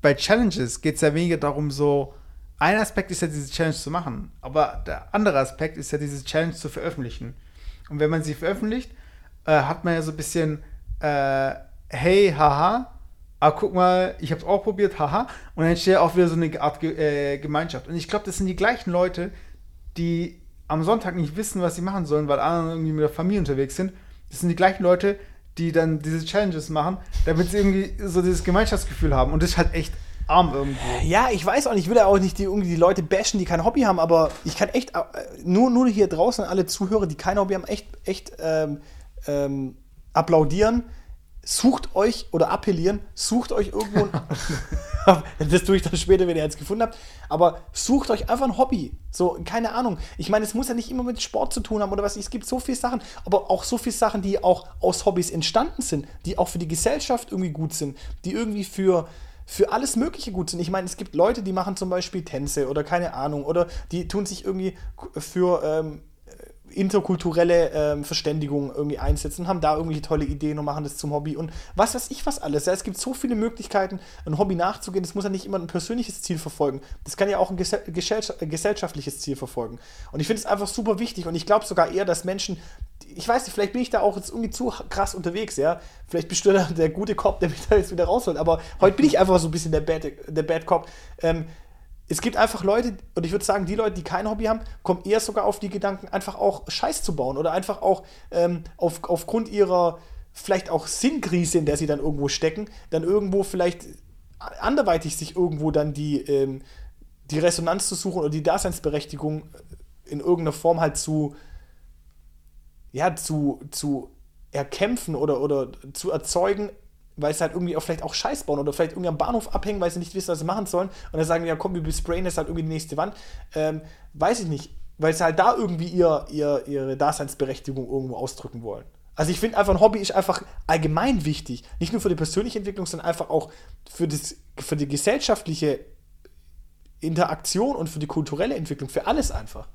bei Challenges geht es ja weniger darum, so, ein Aspekt ist ja diese Challenge zu machen, aber der andere Aspekt ist ja diese Challenge zu veröffentlichen. Und wenn man sie veröffentlicht, äh, hat man ja so ein bisschen, äh, hey, haha, ah, guck mal, ich habe es auch probiert, haha. Und dann entsteht auch wieder so eine Art Ge äh, Gemeinschaft. Und ich glaube, das sind die gleichen Leute, die am Sonntag nicht wissen, was sie machen sollen, weil andere irgendwie mit der Familie unterwegs sind. Das sind die gleichen Leute, die dann diese Challenges machen, damit sie irgendwie so dieses Gemeinschaftsgefühl haben. Und das ist halt echt arm irgendwo. Ja, ich weiß auch nicht, ich will ja auch nicht die, irgendwie die Leute bashen, die kein Hobby haben, aber ich kann echt, äh, nur, nur hier draußen alle Zuhörer, die kein Hobby haben, echt, echt ähm, ähm, applaudieren. Sucht euch oder appellieren, sucht euch irgendwo ein, [laughs] das tue ich dann später, wenn ihr eins gefunden habt, aber sucht euch einfach ein Hobby. So, keine Ahnung. Ich meine, es muss ja nicht immer mit Sport zu tun haben oder was. Es gibt so viele Sachen, aber auch so viele Sachen, die auch aus Hobbys entstanden sind, die auch für die Gesellschaft irgendwie gut sind, die irgendwie für, für alles Mögliche gut sind. Ich meine, es gibt Leute, die machen zum Beispiel Tänze oder keine Ahnung, oder die tun sich irgendwie für ähm, interkulturelle ähm, Verständigung irgendwie einsetzen, haben da irgendwelche tolle Ideen und machen das zum Hobby und was weiß ich was alles. Ja, es gibt so viele Möglichkeiten, ein Hobby nachzugehen. Das muss ja nicht immer ein persönliches Ziel verfolgen. Das kann ja auch ein gesellschaftliches Ziel verfolgen. Und ich finde es einfach super wichtig und ich glaube sogar eher, dass Menschen, ich weiß nicht, vielleicht bin ich da auch jetzt irgendwie zu krass unterwegs, ja. Vielleicht bist du da der gute Cop, der mich da jetzt wieder rausholt, aber heute bin ich einfach so ein bisschen der Bad, der Bad Cop. Ähm, es gibt einfach Leute, und ich würde sagen, die Leute, die kein Hobby haben, kommen eher sogar auf die Gedanken, einfach auch Scheiß zu bauen oder einfach auch ähm, auf, aufgrund ihrer vielleicht auch Sinnkrise, in der sie dann irgendwo stecken, dann irgendwo vielleicht anderweitig sich irgendwo dann die, ähm, die Resonanz zu suchen oder die Daseinsberechtigung in irgendeiner Form halt zu, ja, zu, zu erkämpfen oder, oder zu erzeugen, weil sie halt irgendwie auch vielleicht auch Scheiß bauen oder vielleicht irgendwie am Bahnhof abhängen, weil sie nicht wissen, was sie machen sollen. Und dann sagen, ja komm, wir besprayen jetzt halt irgendwie die nächste Wand. Ähm, weiß ich nicht. Weil sie halt da irgendwie ihr, ihr, ihre Daseinsberechtigung irgendwo ausdrücken wollen. Also ich finde einfach, ein Hobby ist einfach allgemein wichtig. Nicht nur für die persönliche Entwicklung, sondern einfach auch für, das, für die gesellschaftliche Interaktion und für die kulturelle Entwicklung, für alles einfach.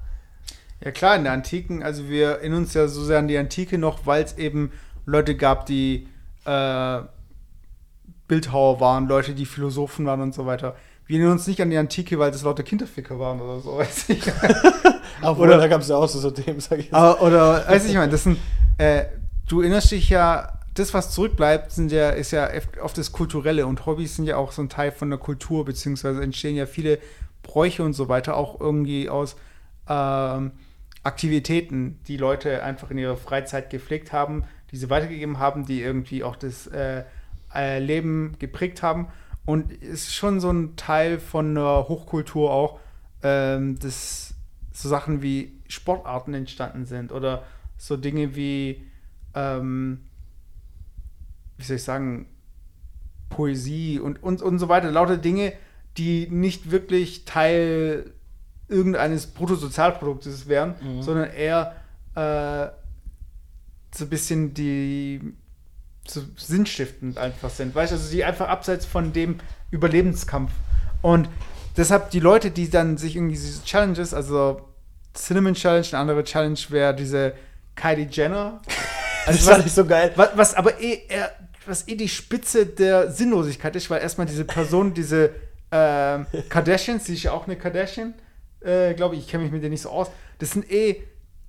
Ja klar, in der Antiken, also wir erinnern uns ja so sehr an die Antike noch, weil es eben Leute gab, die äh, Bildhauer waren, Leute, die Philosophen waren und so weiter. Wir erinnern uns nicht an die Antike, weil das lauter Kinderficker waren oder so, [laughs] weiß ich. [laughs] Obwohl, oder da gab es ja auch so Themen, sag ich jetzt. Aber, oder, weiß ich mal, das sind, äh, du erinnerst dich ja, das, was zurückbleibt, sind ja, ist ja oft das Kulturelle und Hobbys sind ja auch so ein Teil von der Kultur, beziehungsweise entstehen ja viele Bräuche und so weiter, auch irgendwie aus ähm, Aktivitäten, die Leute einfach in ihrer Freizeit gepflegt haben, die sie weitergegeben haben, die irgendwie auch das äh, äh, Leben geprägt haben. Und ist schon so ein Teil von einer Hochkultur auch, ähm, dass so Sachen wie Sportarten entstanden sind oder so Dinge wie, ähm, wie soll ich sagen, Poesie und, und, und so weiter. Lauter Dinge, die nicht wirklich Teil irgendeines Bruttosozialproduktes wären, mhm. sondern eher äh, so ein bisschen die so sinnstiftend einfach sind. Weißt du, also die einfach abseits von dem Überlebenskampf. Und deshalb die Leute, die dann sich irgendwie diese Challenges, also Cinnamon Challenge, eine andere Challenge wäre diese Kylie Jenner. [laughs] Also das fand ich so geil. Was, was aber eh, eher, was eh die Spitze der Sinnlosigkeit ist, weil erstmal diese Person, diese äh, Kardashians, die ist ja auch eine Kardashian, äh, glaube ich, ich kenne mich mit denen nicht so aus, das sind eh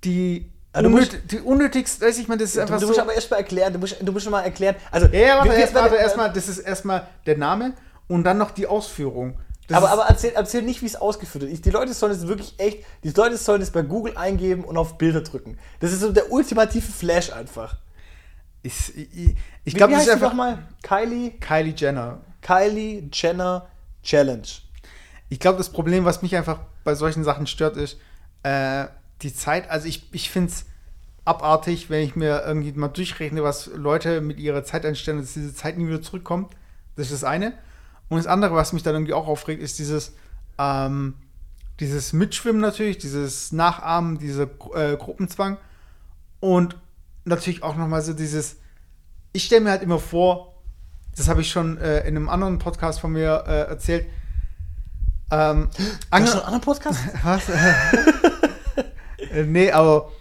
die also du musst, die unnötigste, weiß ich mal, das ist einfach du, du musst so. aber erstmal erklären, du musst, du musst mal erklären. Also, ja, ja warte, erstmal, warte, erstmal, das ist erstmal der Name und dann noch die Ausführung. Das aber, aber erzähl, erzähl nicht, wie es ausgeführt wird. Die Leute sollen es wirklich echt, die Leute sollen es bei Google eingeben und auf Bilder drücken. Das ist so der ultimative Flash einfach. Ich, ich, ich glaube, das ist einfach mal Kylie. Kylie Jenner. Kylie Jenner Challenge. Ich glaube, das Problem, was mich einfach bei solchen Sachen stört, ist, äh, die Zeit, also ich, ich finde es abartig, wenn ich mir irgendwie mal durchrechne, was Leute mit ihrer Zeit einstellen, dass diese Zeit nie wieder zurückkommt. Das ist das eine. Und das andere, was mich dann irgendwie auch aufregt, ist dieses, ähm, dieses Mitschwimmen natürlich, dieses Nachahmen, dieser äh, Gruppenzwang. Und natürlich auch nochmal so dieses, ich stelle mir halt immer vor, das habe ich schon äh, in einem anderen Podcast von mir äh, erzählt, Ähm, Hast du einen anderen Podcast? [laughs] Was? [laughs] Äh, nee, aber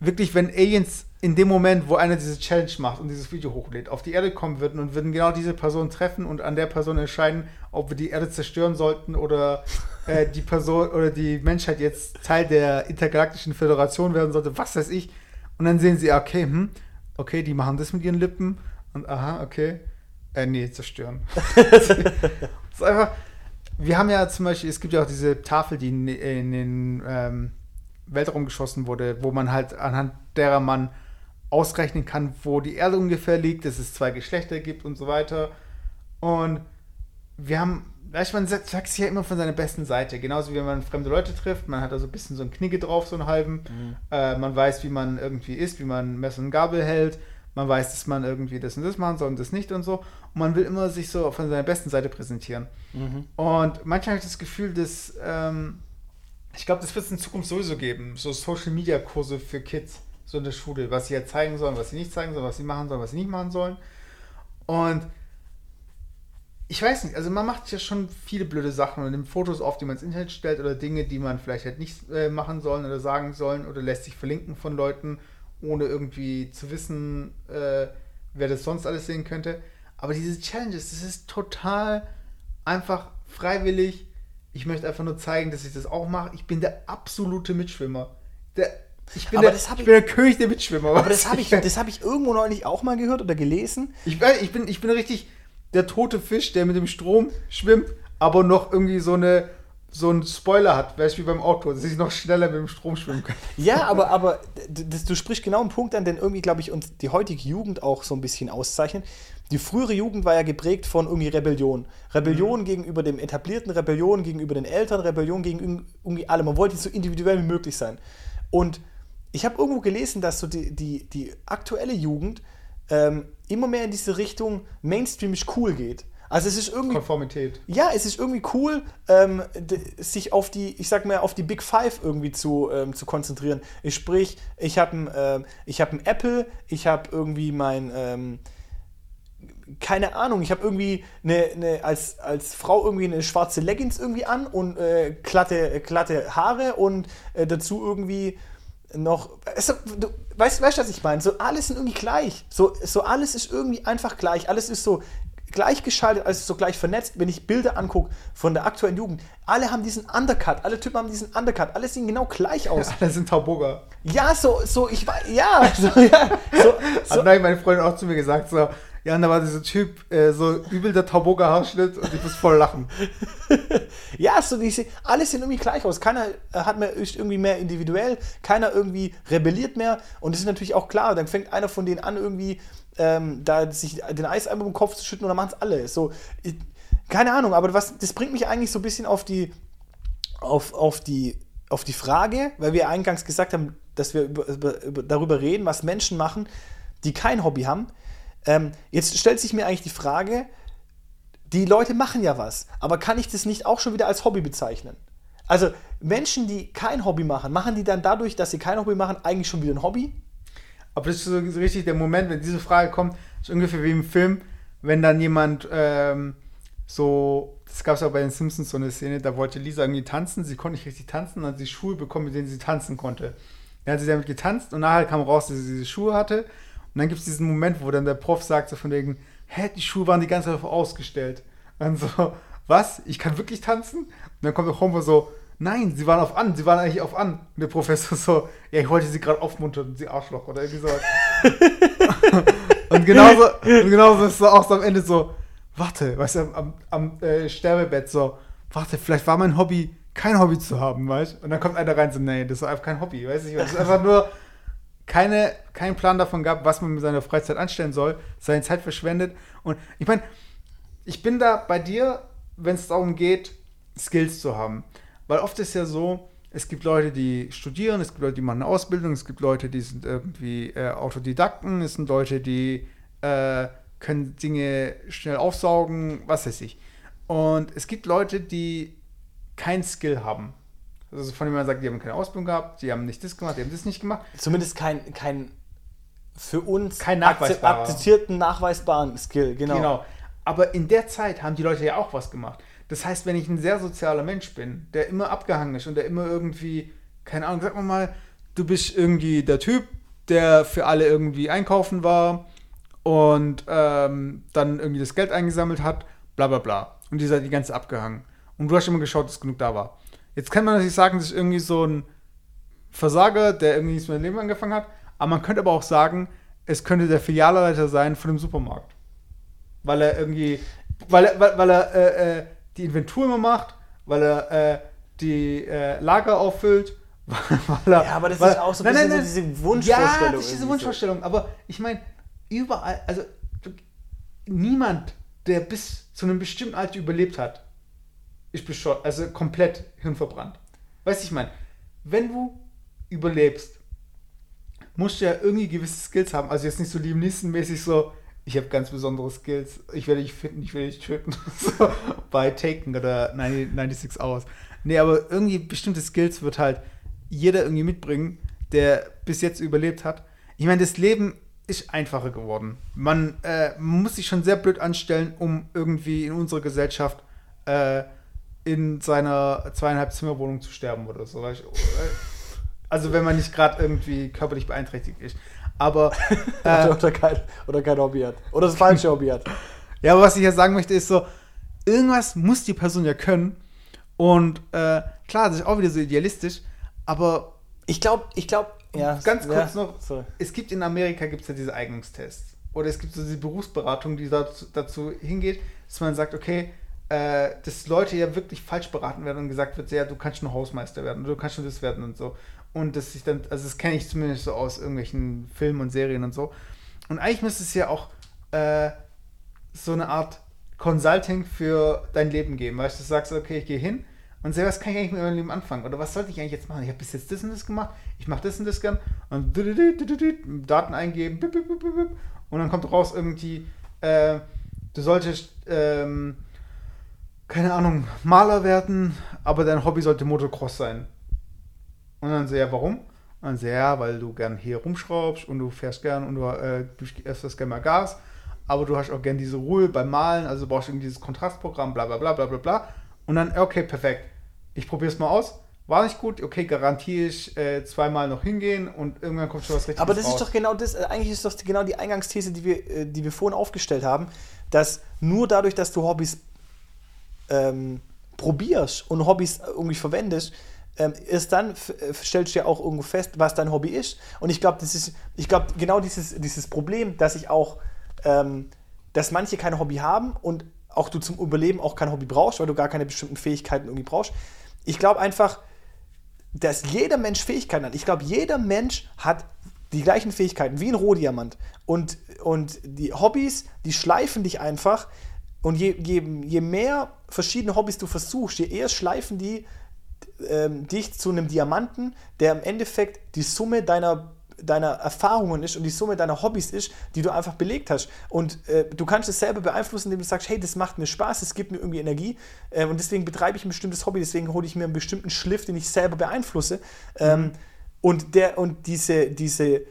wirklich, wenn Aliens in dem Moment, wo einer diese Challenge macht und dieses Video hochlädt, auf die Erde kommen würden und würden genau diese Person treffen und an der Person entscheiden, ob wir die Erde zerstören sollten oder äh, die Person oder die Menschheit jetzt Teil der intergalaktischen Föderation werden sollte, was weiß ich. Und dann sehen sie, okay, hm, okay, die machen das mit ihren Lippen und aha, okay. Äh, nee, zerstören. [laughs] das ist einfach. Wir haben ja zum Beispiel, es gibt ja auch diese Tafel, die in, in den ähm, Weltraum geschossen wurde, wo man halt anhand derer man ausrechnen kann, wo die Erde ungefähr liegt, dass es zwei Geschlechter gibt und so weiter. Und wir haben, weißt man sagt, sagt sich ja immer von seiner besten Seite. Genauso wie wenn man fremde Leute trifft, man hat da so ein bisschen so einen Knigge drauf, so einen halben. Mhm. Äh, man weiß, wie man irgendwie ist, wie man Messer und Gabel hält. Man weiß, dass man irgendwie das und das machen soll und das nicht und so. Und man will immer sich so von seiner besten Seite präsentieren. Mhm. Und manchmal habe ich das Gefühl, dass ähm, ich glaube, das wird es in Zukunft sowieso geben. So Social Media Kurse für Kids, so in der Schule, was sie ja zeigen sollen, was sie nicht zeigen sollen, was sie machen sollen, was sie nicht machen sollen. Und ich weiß nicht, also man macht ja schon viele blöde Sachen und nimmt Fotos auf, die man ins Internet stellt oder Dinge, die man vielleicht halt nicht äh, machen sollen oder sagen sollen oder lässt sich verlinken von Leuten, ohne irgendwie zu wissen, äh, wer das sonst alles sehen könnte. Aber diese Challenges, das ist total einfach freiwillig. Ich möchte einfach nur zeigen, dass ich das auch mache. Ich bin der absolute Mitschwimmer. Der, ich bin, Aber der, ich ich- bin der König der Mitschwimmer. Aber das habe ich, das hab ich irgendwo neulich auch mal gehört oder gelesen. Ich, ich, bin, ich bin richtig der tote Fisch, der mit dem Strom schwimmt, aber noch irgendwie so eine so einen Spoiler hat, weißt du, wie beim Auto, dass ich noch schneller mit dem Strom schwimmen kann. [laughs] Ja, aber, aber das, du sprichst genau einen Punkt an, den irgendwie, glaube ich, uns die heutige Jugend auch so ein bisschen auszeichnet. Die frühere Jugend war ja geprägt von irgendwie Rebellion. Rebellion gegenüber dem etablierten, Rebellion gegenüber den Eltern, Rebellion gegen irgendwie allem. Man wollte so individuell wie möglich sein. Und ich habe irgendwo gelesen, dass so die, die, die aktuelle Jugend ähm, immer mehr in diese Richtung mainstreamisch cool geht. Also es ist irgendwie Konformität. ja, es ist irgendwie cool, ähm, sich auf die, ich sag mal, auf die Big Five irgendwie zu, ähm, zu konzentrieren. Ich sprich, ich habe ein, ähm, ich hab ein Apple, ich habe irgendwie mein, ähm, keine Ahnung, ich habe irgendwie eine, eine, als, als Frau irgendwie eine schwarze Leggings irgendwie an und äh, glatte, glatte Haare und äh, dazu irgendwie noch. Also, du, weißt weißt du, was ich meine? So alles sind irgendwie gleich. So, so alles ist irgendwie einfach gleich. Alles ist so gleichgeschaltet, alles ist so gleich vernetzt. Wenn ich Bilder angucke von der aktuellen Jugend, alle haben diesen Undercut, alle Typen haben diesen Undercut, alle sehen genau gleich aus. [laughs] Alle sind Tauboga. Ja, so, so, ich weiß, ja, so, ja, so, [laughs] So. so, Hat neulich meine Freundin auch zu mir gesagt, so, ja, und da war dieser Typ, äh, so übel der Tauboga Haarschnitt und ich muss voll lachen. [laughs] Ja, so diese, alles sehen irgendwie gleich aus. Keiner äh, hat mehr ist irgendwie mehr individuell, keiner irgendwie rebelliert mehr. Und das ist natürlich auch klar. Dann fängt einer von denen an, irgendwie ähm, da sich den Eiseimer im Kopf zu schütten und dann machen es alle. So, ich, keine Ahnung, aber was, das bringt mich eigentlich so ein bisschen auf die, auf, auf die, auf die Frage, weil wir eingangs gesagt haben, dass wir über, über, darüber reden, was Menschen machen, die kein Hobby haben. Ähm, jetzt stellt sich mir eigentlich die Frage, die Leute machen ja was, aber kann ich das nicht auch schon wieder als Hobby bezeichnen? Also Menschen, die kein Hobby machen, machen die dann dadurch, dass sie kein Hobby machen, eigentlich schon wieder ein Hobby? Aber das ist so richtig der Moment, wenn diese Frage kommt, ist ungefähr wie im Film, wenn dann jemand ähm, so, das gab es auch bei den Simpsons so eine Szene, da wollte Lisa irgendwie tanzen, sie konnte nicht richtig tanzen, dann hat sie Schuhe bekommen, mit denen sie tanzen konnte. Dann hat sie damit getanzt und nachher kam raus, dass sie diese Schuhe hatte. Und dann gibt es diesen Moment, wo dann der Prof sagt so von wegen, hä, die Schuhe waren die ganze Zeit ausgestellt. Und so, was? Ich kann wirklich tanzen? Und dann kommt der Homer so, nein, sie waren auf an, sie waren eigentlich auf an. Und der Professor so, ja, ich wollte sie gerade aufmuntern, sie Arschloch oder irgendwie so. [laughs] und genauso, und genauso ist es auch so am Ende so, warte, weißt du, am, am, am äh, Sterbebett so, warte, vielleicht war mein Hobby, kein Hobby zu haben, weißt du? Und dann kommt einer rein so, nee, das war einfach kein Hobby, weißt du? Es ist einfach nur keine, keinen Plan davon gab, was man mit seiner Freizeit anstellen soll, seine Zeit verschwendet. Und ich meine, ich bin da bei dir, wenn es darum geht, Skills zu haben. Weil oft ist ja so, es gibt Leute, die studieren, es gibt Leute, die machen eine Ausbildung, es gibt Leute, die sind irgendwie äh, Autodidakten, es sind Leute, die äh, können Dinge schnell aufsaugen, was weiß ich. Und es gibt Leute, die kein Skill haben. Also von denen man sagt, die haben keine Ausbildung gehabt, die haben nicht das gemacht, die haben das nicht gemacht. Zumindest kein, kein für uns Kein nachweisbarer. akzeptierten, nachweisbaren Skill, genau. Genau. Aber in der Zeit haben die Leute ja auch was gemacht. Das heißt, wenn ich ein sehr sozialer Mensch bin, der immer abgehangen ist und der immer irgendwie, keine Ahnung, sag mal mal, du bist irgendwie der Typ, der für alle irgendwie einkaufen war und ähm, dann irgendwie das Geld eingesammelt hat, bla bla bla. Und die seid die ganze abgehangen. Und du hast immer geschaut, dass genug da war. Jetzt kann man natürlich sagen, das ist irgendwie so ein Versager, der irgendwie nichts mehr im Leben angefangen hat. Aber man könnte aber auch sagen, es könnte der Filialleiter sein von dem Supermarkt. Weil er irgendwie, weil er, weil, weil er äh, äh, die Inventur immer macht, weil er äh, die äh, Lager auffüllt, [laughs] weil er, Ja, aber das weil, ist auch so ein nein, bisschen nein, so nein. diese Wunschvorstellung Ja, das ist diese so. Wunschvorstellung. Aber ich meine, überall, also niemand, der bis zu einem bestimmten Alter überlebt hat, ist bescheuert, also komplett hirnverbrannt. Weißt du, ich meine, wenn du überlebst, musst du ja irgendwie gewisse Skills haben. Also jetzt nicht so Liam Neeson-mäßig so, ich habe ganz besondere Skills, ich werde dich finden, ich werde dich töten. [laughs] so, bei Taken oder 90, 96 Hours. Nee, aber irgendwie bestimmte Skills wird halt jeder irgendwie mitbringen, der bis jetzt überlebt hat. Ich meine, das Leben ist einfacher geworden. Man äh, muss sich schon sehr blöd anstellen, um irgendwie in unserer Gesellschaft äh, in seiner zweieinhalb Zimmerwohnung zu sterben oder so. Also wenn man nicht gerade irgendwie körperlich beeinträchtigt ist. Aber [laughs] äh, oder, kein, oder kein Hobby hat. Oder das falsche Hobby hat. ja, aber was ich ja sagen möchte, ist so, irgendwas muss die Person ja können. Und äh, klar, das ist auch wieder so idealistisch, aber Ich glaube, ich glaube, ja. Ganz kurz ja, noch. Sorry. es gibt in Amerika gibt's ja diese Eignungstests. Oder es gibt so diese Berufsberatung, die dazu, dazu hingeht, dass man sagt, okay, äh, dass Leute ja wirklich falsch beraten werden und gesagt wird, ja, du kannst nur Hausmeister werden, du kannst nur das werden und so. Und dass ich dann, also das kenne ich zumindest so aus irgendwelchen Filmen und Serien und so. Und eigentlich müsste es ja auch äh, so eine Art Consulting für dein Leben geben. Weißt du, sagst, okay, ich gehe hin und sehe, was kann ich eigentlich mit meinem Leben anfangen? Oder was sollte ich eigentlich jetzt machen? Ich habe bis jetzt das und das gemacht, ich mache das und das gern und Daten eingeben und dann kommt raus irgendwie, äh, du solltest, ähm, keine Ahnung, Maler werden, aber dein Hobby sollte Motocross sein. Und dann so, ja, warum? Und dann so, ja, weil du gern hier rumschraubst und du fährst gern und du, äh, du öfters gerne mal Gas, aber du hast auch gern diese Ruhe beim Malen, also du brauchst irgendwie dieses Kontrastprogramm, bla bla bla bla bla bla. Und dann, okay, perfekt. Ich probiere es mal aus. War nicht gut, okay, garantiere ich äh, zweimal noch hingehen und irgendwann kommt schon was richtiges Aber das raus. ist doch genau das, äh, eigentlich ist das genau die Eingangsthese, die wir, äh, die wir vorhin aufgestellt haben, dass nur dadurch, dass du Hobbys ähm, probierst und Hobbys irgendwie verwendest, ähm, erst dann äh, stellst du ja auch irgendwo fest, was dein Hobby ist. Und ich glaube, das ist, ich glaube, genau dieses, dieses Problem, dass ich auch, ähm, dass manche kein Hobby haben und auch du zum Überleben auch kein Hobby brauchst, weil du gar keine bestimmten Fähigkeiten irgendwie brauchst. Ich glaube einfach, dass jeder Mensch Fähigkeiten hat. Ich glaube, jeder Mensch hat die gleichen Fähigkeiten wie ein Rohdiamant. Und, und die Hobbys, die schleifen dich einfach. Und je, je, je mehr verschiedene Hobbys du versuchst, je eher schleifen die ähm, dich zu einem Diamanten, der im Endeffekt die Summe deiner, deiner Erfahrungen ist und die Summe deiner Hobbys ist, die du einfach belegt hast. Und äh, du kannst es selber beeinflussen, indem du sagst, hey, das macht mir Spaß, es gibt mir irgendwie Energie äh, und deswegen betreibe ich ein bestimmtes Hobby, deswegen hole ich mir einen bestimmten Schliff, den ich selber beeinflusse. Ähm, und der, und diese, diese,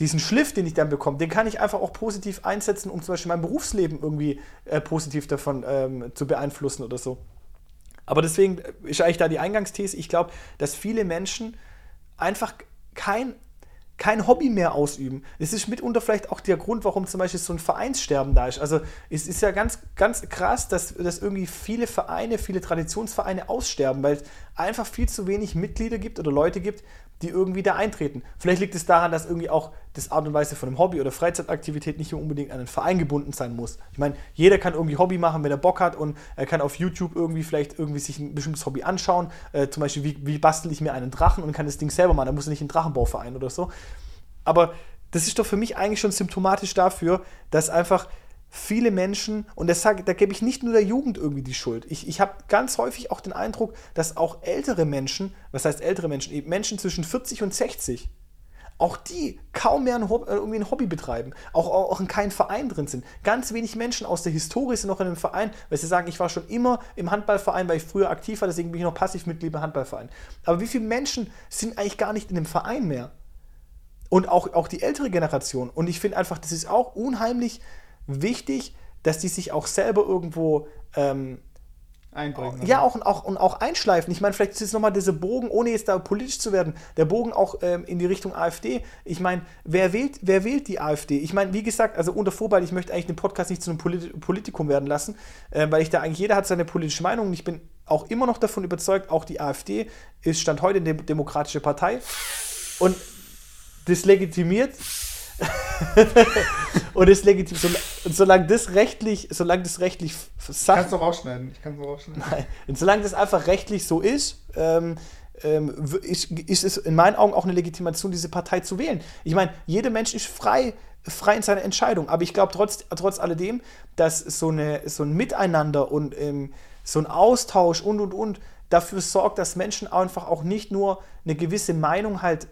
diesen Schliff, den ich dann bekomme, den kann ich einfach auch positiv einsetzen, um zum Beispiel mein Berufsleben irgendwie äh, positiv davon ähm, zu beeinflussen oder so. Aber deswegen ist eigentlich da die Eingangsthese, ich glaube, dass viele Menschen einfach kein, kein Hobby mehr ausüben. Es ist mitunter vielleicht auch der Grund, warum zum Beispiel so ein Vereinssterben da ist. Also es ist ja ganz, ganz krass, dass, dass irgendwie viele Vereine, viele Traditionsvereine aussterben, weil es einfach viel zu wenig Mitglieder gibt oder Leute gibt, die irgendwie da eintreten. Vielleicht liegt es daran, dass irgendwie auch das Art und Weise von einem Hobby oder Freizeitaktivität nicht unbedingt an einen Verein gebunden sein muss. Ich meine, jeder kann irgendwie Hobby machen, wenn er Bock hat und er kann auf YouTube irgendwie vielleicht irgendwie sich ein bestimmtes Hobby anschauen. Äh, zum Beispiel, wie, wie bastel ich mir einen Drachen und kann das Ding selber machen. Da muss er nicht in einen Drachenbauverein oder so. Aber das ist doch für mich eigentlich schon symptomatisch dafür, dass einfach viele Menschen, und das da gebe ich nicht nur der Jugend irgendwie die Schuld. Ich, ich habe ganz häufig auch den Eindruck, dass auch ältere Menschen, was heißt ältere Menschen, eben Menschen zwischen 40 und 60, auch die kaum mehr ein Hobby, irgendwie ein Hobby betreiben, auch, auch, in keinem Verein drin sind. Ganz wenig Menschen aus der Historie sind noch in einem Verein, weil sie sagen, ich war schon immer im Handballverein, weil ich früher aktiv war, deswegen bin ich noch Passivmitglied im Handballverein. Aber wie viele Menschen sind eigentlich gar nicht in dem Verein mehr? Und auch, auch die ältere Generation. Und ich finde einfach, das ist auch unheimlich wichtig, dass die sich auch selber irgendwo ähm, Einbringen. Ja, auch, auch, und auch einschleifen. Ich meine, vielleicht ist es nochmal dieser Bogen, ohne jetzt da politisch zu werden, der Bogen auch ähm, in die Richtung AfD. Ich meine, wer wählt, wer wählt die AfD? Ich meine, wie gesagt, also unter Vorbehalt, ich möchte eigentlich den Podcast nicht zu einem Polit Politikum werden lassen, äh, weil ich da eigentlich, jeder hat seine politische Meinung und ich bin auch immer noch davon überzeugt, auch die AfD ist Stand heute eine demokratische Partei und das legitimiert [laughs] und ist legitim. So, und solange das rechtlich, solange das rechtlich Sach Kannst du rausschneiden. Ich kann es rausschneiden. Nein. Und solange das einfach rechtlich so ist, ähm, ähm, ist, ist es in meinen Augen auch eine Legitimation, diese Partei zu wählen. Ich meine, jeder Mensch ist frei, frei in seiner Entscheidung. Aber ich glaube trotz, trotz alledem, dass so, eine, so ein Miteinander und ähm, so ein Austausch und und und dafür sorgt, dass Menschen einfach auch nicht nur eine gewisse Meinung halt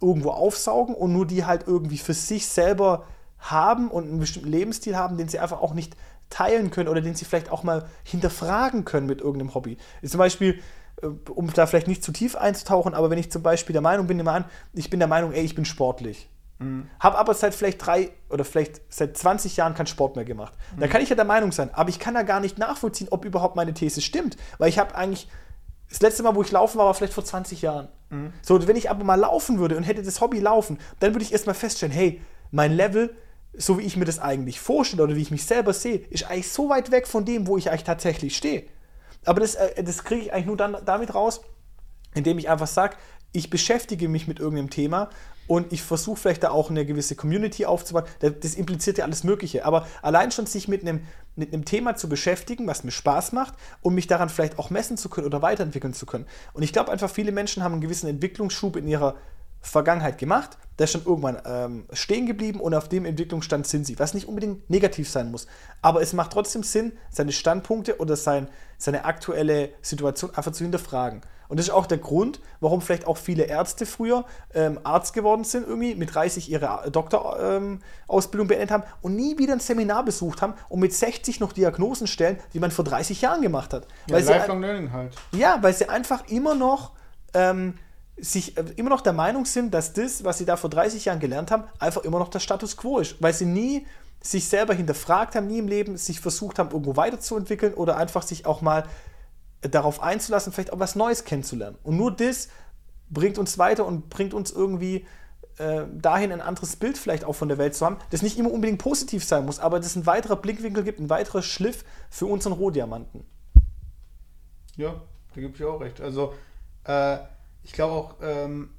irgendwo aufsaugen und nur die halt irgendwie für sich selber haben und einen bestimmten Lebensstil haben, den sie einfach auch nicht teilen können oder den sie vielleicht auch mal hinterfragen können mit irgendeinem Hobby. Zum Beispiel, äh, um da vielleicht nicht zu tief einzutauchen, aber wenn ich zum Beispiel der Meinung bin, an, ich bin der Meinung, ey, ich bin sportlich. Mhm. Habe aber seit vielleicht drei oder vielleicht seit 20 Jahren keinen Sport mehr gemacht. Mhm. Da kann ich ja der Meinung sein, aber ich kann da gar nicht nachvollziehen, ob überhaupt meine These stimmt, weil ich habe eigentlich das letzte Mal, wo ich laufen war, war vielleicht vor 20 Jahren. Mhm. So, wenn ich aber mal laufen würde und hätte das Hobby laufen, dann würde ich erstmal feststellen, hey, mein Level, so wie ich mir das eigentlich vorstelle oder wie ich mich selber sehe, ist eigentlich so weit weg von dem, wo ich eigentlich tatsächlich stehe. Aber das, äh, das kriege ich eigentlich nur dann damit raus, indem ich einfach sage, ich beschäftige mich mit irgendeinem Thema und ich versuche vielleicht da auch eine gewisse Community aufzubauen. Das impliziert ja alles Mögliche. Aber allein schon sich mit einem, mit einem Thema zu beschäftigen, was mir Spaß macht und mich daran vielleicht auch messen zu können oder weiterentwickeln zu können. Und ich glaube einfach, viele Menschen haben einen gewissen Entwicklungsschub in ihrer Vergangenheit gemacht, der ist schon irgendwann ähm, stehen geblieben und auf dem Entwicklungsstand sind sie, was nicht unbedingt negativ sein muss. Aber es macht trotzdem Sinn, seine Standpunkte oder sein, seine aktuelle Situation einfach zu hinterfragen. Und das ist auch der Grund, warum vielleicht auch viele Ärzte früher ähm, Arzt geworden sind, irgendwie mit 30 ihre Doktorausbildung ähm, beendet haben und nie wieder ein Seminar besucht haben und mit 60 noch Diagnosen stellen, die man vor 30 Jahren gemacht hat. Ja, weil Lifelong Learning halt. Ja, weil sie einfach immer noch ähm, sich äh, immer noch der Meinung sind, dass das, was sie da vor 30 Jahren gelernt haben, einfach immer noch der Status quo ist, weil sie nie sich selber hinterfragt haben, nie im Leben sich versucht haben, irgendwo weiterzuentwickeln oder einfach sich auch mal darauf einzulassen, vielleicht auch was Neues kennenzulernen. Und nur das bringt uns weiter und bringt uns irgendwie äh, dahin, ein anderes Bild vielleicht auch von der Welt zu haben, das nicht immer unbedingt positiv sein muss, aber das ein weiterer Blickwinkel gibt, ein weiterer Schliff für unseren Rohdiamanten. Ja, da gebe ich auch recht. Also, äh, ich glaube auch, ähm,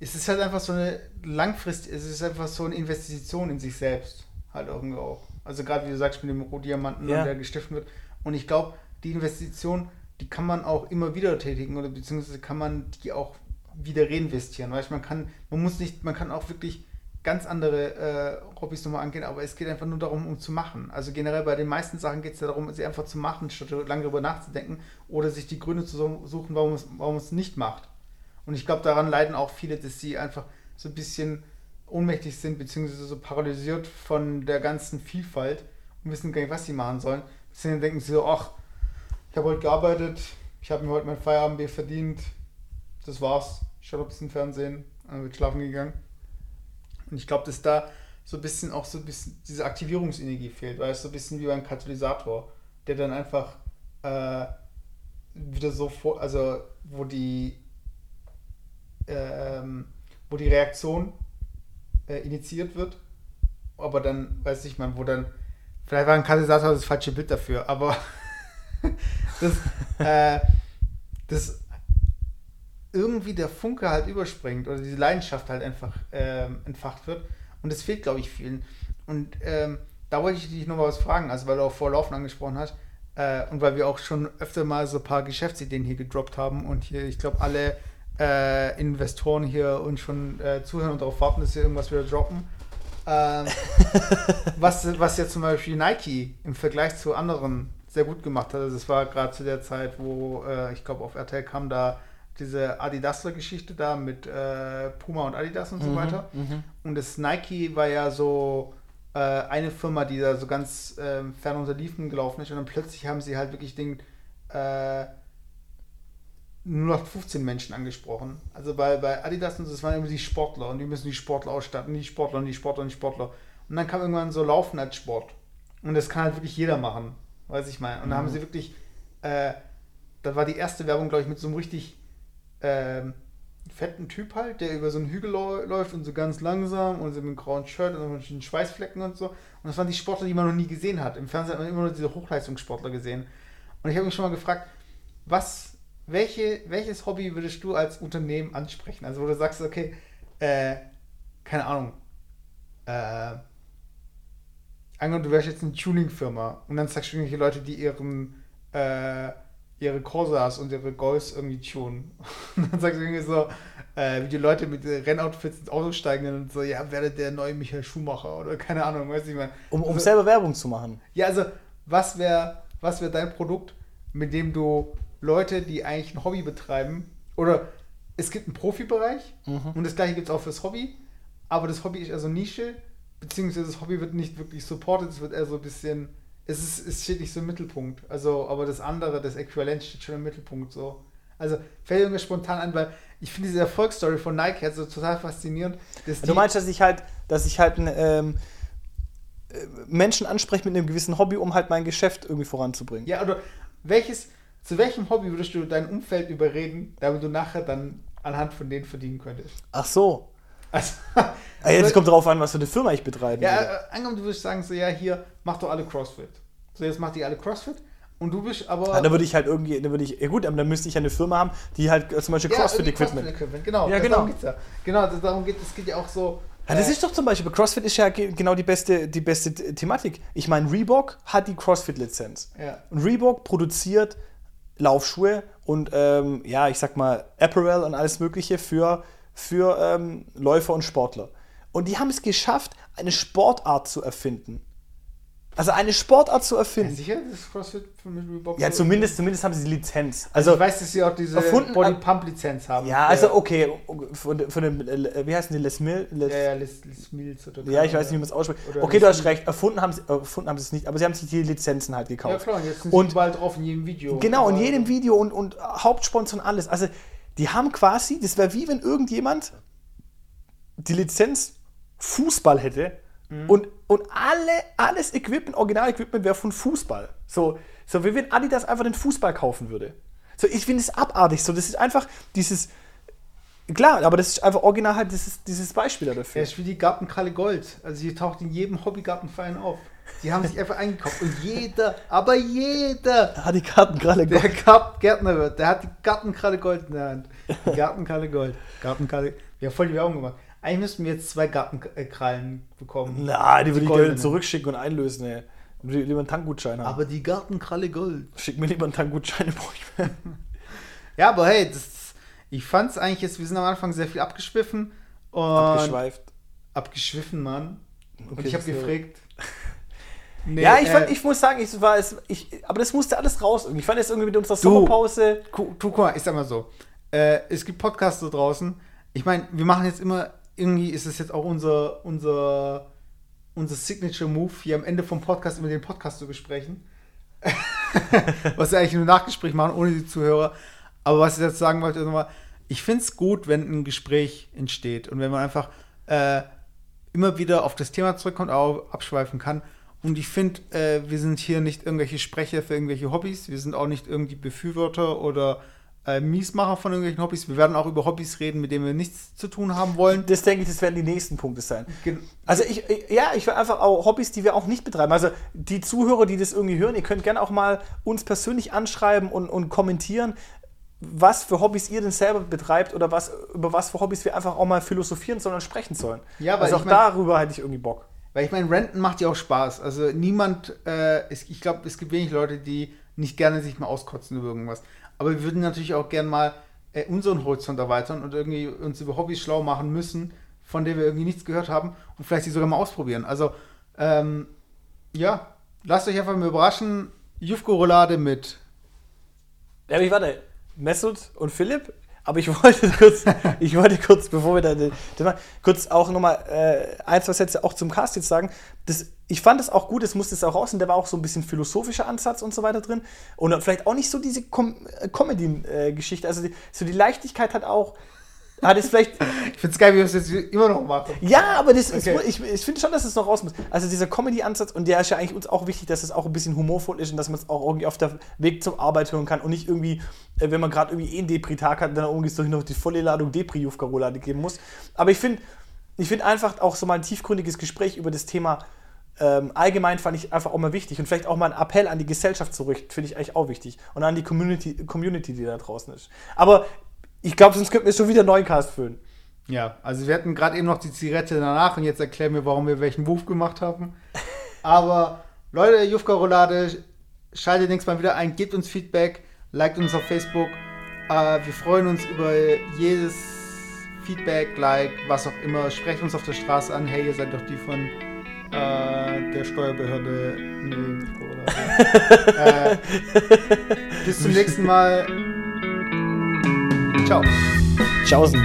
es ist halt einfach so eine langfristige, es ist einfach so eine Investition in sich selbst. Halt irgendwie auch. Also gerade wie du sagst, mit dem Rohdiamanten, ja. der gestiftet wird. Und ich glaube, die Investition, die kann man auch immer wieder tätigen oder beziehungsweise kann man die auch wieder reinvestieren. Weißt man kann, man muss nicht, man kann auch wirklich ganz andere äh, Hobbys nochmal angehen, aber es geht einfach nur darum, um zu machen. Also generell bei den meisten Sachen geht es ja darum, sie einfach zu machen, statt lange darüber nachzudenken oder sich die Gründe zu suchen, warum es, warum es nicht macht. Und ich glaube, daran leiden auch viele, dass sie einfach so ein bisschen ohnmächtig sind, beziehungsweise so paralysiert von der ganzen Vielfalt und wissen gar nicht, was sie machen sollen. Deswegen denken sie so, ach, ich habe heute gearbeitet, ich habe mir heute mein Feierabendbier verdient, das war's. Ich schaue ein bisschen Fernsehen, dann wird schlafen gegangen. Und ich glaube, dass da so ein bisschen auch so ein bisschen diese Aktivierungsenergie fehlt, weil es so ein bisschen wie beim Katalysator, der dann einfach äh, wieder so vor, also wo die äh, wo die Reaktion äh, initiiert wird, aber dann, weiß ich mal, wo dann Vielleicht war ein Katalysator das falsche Bild dafür, aber [laughs] das, äh, das irgendwie der Funke halt überspringt oder diese Leidenschaft halt einfach ähm, entfacht wird. Und das fehlt, glaube ich, vielen. Und ähm, da wollte ich dich noch mal was fragen, also weil du auch vor Laufen angesprochen hast äh, und weil wir auch schon öfter mal so ein paar Geschäftsideen hier gedroppt haben und hier, ich glaube, alle äh, Investoren hier und schon äh, zuhören und darauf warten, dass wir irgendwas wieder droppen. Ähm, [laughs] was, was jetzt zum Beispiel Nike im Vergleich zu anderen sehr gut gemacht hat. Also es war gerade zu der Zeit, wo äh, ich glaube auf RTL kam da diese Adidas-Geschichte da mit äh, Puma und Adidas und so mhm, weiter. Mhm. Und das Nike war ja so äh, eine Firma, die da so ganz ähm, fern unter Liefen gelaufen ist und dann plötzlich haben sie halt wirklich den äh, nur noch 15 Menschen angesprochen. Also bei, bei Adidas und so, das waren immer die Sportler und die müssen die Sportler ausstatten, die Sportler und die Sportler und die Sportler. Und dann kam irgendwann so Laufen als Sport. Und das kann halt wirklich jeder machen. weiß ich mal. Und da haben sie wirklich, äh, da war die erste Werbung, glaube ich, mit so einem richtig ähm, fetten Typ halt, der über so einen Hügel läuft und so ganz langsam und so mit einem grauen Shirt und so mit Schweißflecken und so. Und das waren die Sportler, die man noch nie gesehen hat. Im Fernsehen hat man immer nur diese Hochleistungssportler gesehen. Und ich habe mich schon mal gefragt, was, welche, welches Hobby würdest du als Unternehmen ansprechen? Also wo du sagst, okay, äh, keine Ahnung, äh, angenommen, du wärst jetzt eine Tuning-Firma und dann sagst du irgendwelche Leute, die ihren, äh, ihre Corsas und ihre Golfs irgendwie tunen. [laughs] Und dann sagst du irgendwie so, äh, wie die Leute mit Rennoutfits ins Auto steigen und so, ja, werde der neue Michael Schumacher oder keine Ahnung, weiß ich mal. Um, um Also- selber Werbung zu machen. Ja, also, was wäre was wär dein Produkt, mit dem du Leute, die eigentlich ein Hobby betreiben, oder es gibt einen Profibereich und das gleiche gibt es auch fürs Hobby, aber das Hobby ist eher so Nische, beziehungsweise das Hobby wird nicht wirklich supported, es wird eher so ein bisschen, es, ist, es steht nicht so im Mittelpunkt. Also, aber das andere, das Äquivalent steht schon im Mittelpunkt so. Also fällt mir spontan an, weil ich finde diese Erfolgsstory von Nike halt so total faszinierend. Du meinst, dass ich halt, dass ich halt ähm, äh, Menschen anspreche mit einem gewissen Hobby, um halt mein Geschäft irgendwie voranzubringen. Ja, oder welches, zu welchem Hobby würdest du dein Umfeld überreden, damit du nachher dann anhand von denen verdienen könntest? Ach so. Also, [laughs] Ah, jetzt kommt drauf an, was für eine Firma ich betreibe. ja, äh, angenommen, du würdest sagen, so, ja, hier, mach doch alle CrossFit. So, jetzt macht die alle CrossFit und du bist aber. Ja, da würde ich halt irgendwie, da würde ich, ja gut, aber dann müsste ich ja eine Firma haben, die halt äh, zum Beispiel Ja, CrossFit-Equipment. CrossFit-Equipment, genau. Ja, genau. Darum geht's ja. Genau, das, darum geht es. geht ja auch so. Ja, das äh, ist doch zum Beispiel, CrossFit ist ja ge- genau die beste, die beste The- Thematik. Ich meine, Reebok hat die CrossFit-Lizenz. Ja. Und Reebok produziert Laufschuhe und ähm, ja, ich sag mal, Apparel und alles Mögliche für, für ähm, Läufer und Sportler. Und die haben es geschafft, eine Sportart zu erfinden. Also eine Sportart zu Ja, erfinden. sicher, das ist CrossFit für mich Reebok. Ja, zumindest, zumindest haben sie die Lizenz. Also, Also, ich weiß, dass sie auch diese Body Pump Lizenz haben. ja, also okay, von, von dem, äh, wie heißen die, Les Mill? Les, Ja, ja, Les, Les Mills oder Ja, ich weiß nicht, wie man es ausspricht. Okay, du hast recht. Erfunden haben, sie, erfunden haben sie es nicht, aber sie haben sich die Lizenzen halt Ja, gekauft. klar, und jetzt sind Und- sie überall drauf in jedem Video. genau, in jedem Video und, und Hauptsponsor und alles. Also, die haben quasi, das wäre wie wenn irgendjemand die Lizenz Fußball hätte Mhm. und, und alle, alles Equipment, Original-Equipment wäre von Fußball. So, so wie wenn Adidas einfach den Fußball kaufen würde. So, ich finde es abartig. So, das ist einfach dieses. Klar, aber das ist einfach original halt dieses, dieses Beispiel dafür. ist wie die Gartenkralle Gold. Also die taucht in jedem Hobbygartenverein auf. Die haben sich einfach eingekauft. Und jeder, aber jeder, Hat die Karten gerade der Gart- Gärtner wird, der hat die Gartenkralle Gold in der Hand. Die Gartenkralle Gold. Gartenkralle. Wir haben voll die Werbung gemacht. Eigentlich müssten wir jetzt zwei Gartenkrallen bekommen. Na, die würde ich gerne zurückschicken und einlösen, ey. Würde lieber einen Tankgutschein haben. Aber die Gartenkralle Gold. Schick mir lieber einen Tankgutschein, [laughs] brauche ich mehr. Ja, aber hey, das, ich fand es eigentlich jetzt, wir sind am Anfang sehr viel abgeschwiffen. Und Abgeschweift. abgeschwiffen, Mann. Und Okay, ich habe gefragt. [laughs] Nee, ja, ich, fand, äh, ich muss sagen, ich war es, ich, aber das musste alles raus. Ich fand jetzt irgendwie mit unserer Du. Sommerpause. Du, guck mal, ich sag mal so. Äh, es gibt Podcasts da draußen. Ich meine, wir machen jetzt immer, irgendwie ist es jetzt auch unser, unser, unser Signature-Move, hier am Ende vom Podcast immer den Podcast zu besprechen. [laughs] was wir eigentlich nur Nachgespräch machen, ohne die Zuhörer. Aber was ich jetzt sagen wollte, ist nochmal, ich finde es gut, wenn ein Gespräch entsteht und wenn man einfach äh, immer wieder auf das Thema zurückkommt, auch abschweifen kann. Und ich finde, äh, wir sind hier nicht irgendwelche Sprecher für irgendwelche Hobbys. Wir sind auch nicht irgendwie Befürworter oder äh, Miesmacher von irgendwelchen Hobbys. Wir werden auch über Hobbys reden, mit denen wir nichts zu tun haben wollen. Das denke ich, das werden die nächsten Punkte sein. Gen- Also ich, ich- ja, ich will einfach auch Hobbys, die wir auch nicht betreiben. Also die Zuhörer, die das irgendwie hören, ihr könnt gerne auch mal uns persönlich anschreiben und, und kommentieren, was für Hobbys ihr denn selber betreibt oder was, über was für Hobbys wir einfach auch mal philosophieren sollen und sprechen sollen. Ja, weil also ich auch mein- darüber hätte ich irgendwie Bock. Weil ich meine, Renten macht ja auch Spaß. Also niemand, äh, es, ich glaube, es gibt wenig Leute, die nicht gerne sich mal auskotzen über irgendwas. Aber wir würden natürlich auch gerne mal äh, unseren Horizont erweitern und irgendwie uns über Hobbys schlau machen müssen, von denen wir irgendwie nichts gehört haben und vielleicht sie sogar mal ausprobieren. Also, ähm, ja, lasst euch einfach mal überraschen. Jufko-Roulade mit. Ja, aber ich warte. Mesut und Philipp, aber ich [laughs] wollte kurz, ich wollte kurz, bevor wir da den- den kurz auch nochmal äh, ein, zwei Sätze auch zum Cast jetzt sagen. Das, ich fand es auch gut, es musste es auch raus und da war auch so ein bisschen philosophischer Ansatz und so weiter drin. Und vielleicht auch nicht so diese Com äh, Comedy-Geschichte. also die, so die Leichtigkeit hat auch hat es vielleicht. Ich finde es geil, wie wir es jetzt immer noch machen. Ja, aber das Okay. ist, ich, ich finde schon, dass es noch raus muss. Also dieser Comedy-Ansatz, und der ist ja eigentlich uns auch wichtig, dass es auch ein bisschen humorvoll ist und dass man es auch irgendwie auf der Weg zur Arbeit hören kann und nicht irgendwie, äh, wenn man gerade irgendwie eh einen Depri-Tag hat, dann irgendwie so noch die volle Ladung Depri-Jufka-Roulade geben muss. Aber ich finde, ich finde einfach auch so mal ein tiefgründiges Gespräch über das Thema ähm, allgemein fand ich einfach auch mal wichtig und vielleicht auch mal ein Appell an die Gesellschaft zu richten, finde ich eigentlich auch wichtig und an die Community, Community, die da draußen ist. Aber ich glaube, sonst könnten wir schon wieder einen neuen Cast füllen. Ja, also wir hatten gerade eben noch die Zigarette danach und jetzt erklären wir, warum wir welchen Wurf gemacht haben. [laughs] Aber Leute, Jufka Roulade, schaltet nächstes Mal wieder ein, gebt uns Feedback, liked uns auf Facebook. Äh, wir freuen uns über jedes Feedback, Like, was auch immer. Sprecht uns auf der Straße an, hey, ihr seid doch die von äh, der Steuerbehörde. Nee, Roulade. [laughs] äh, bis zum nächsten Mal. Ciao. Tschaußen.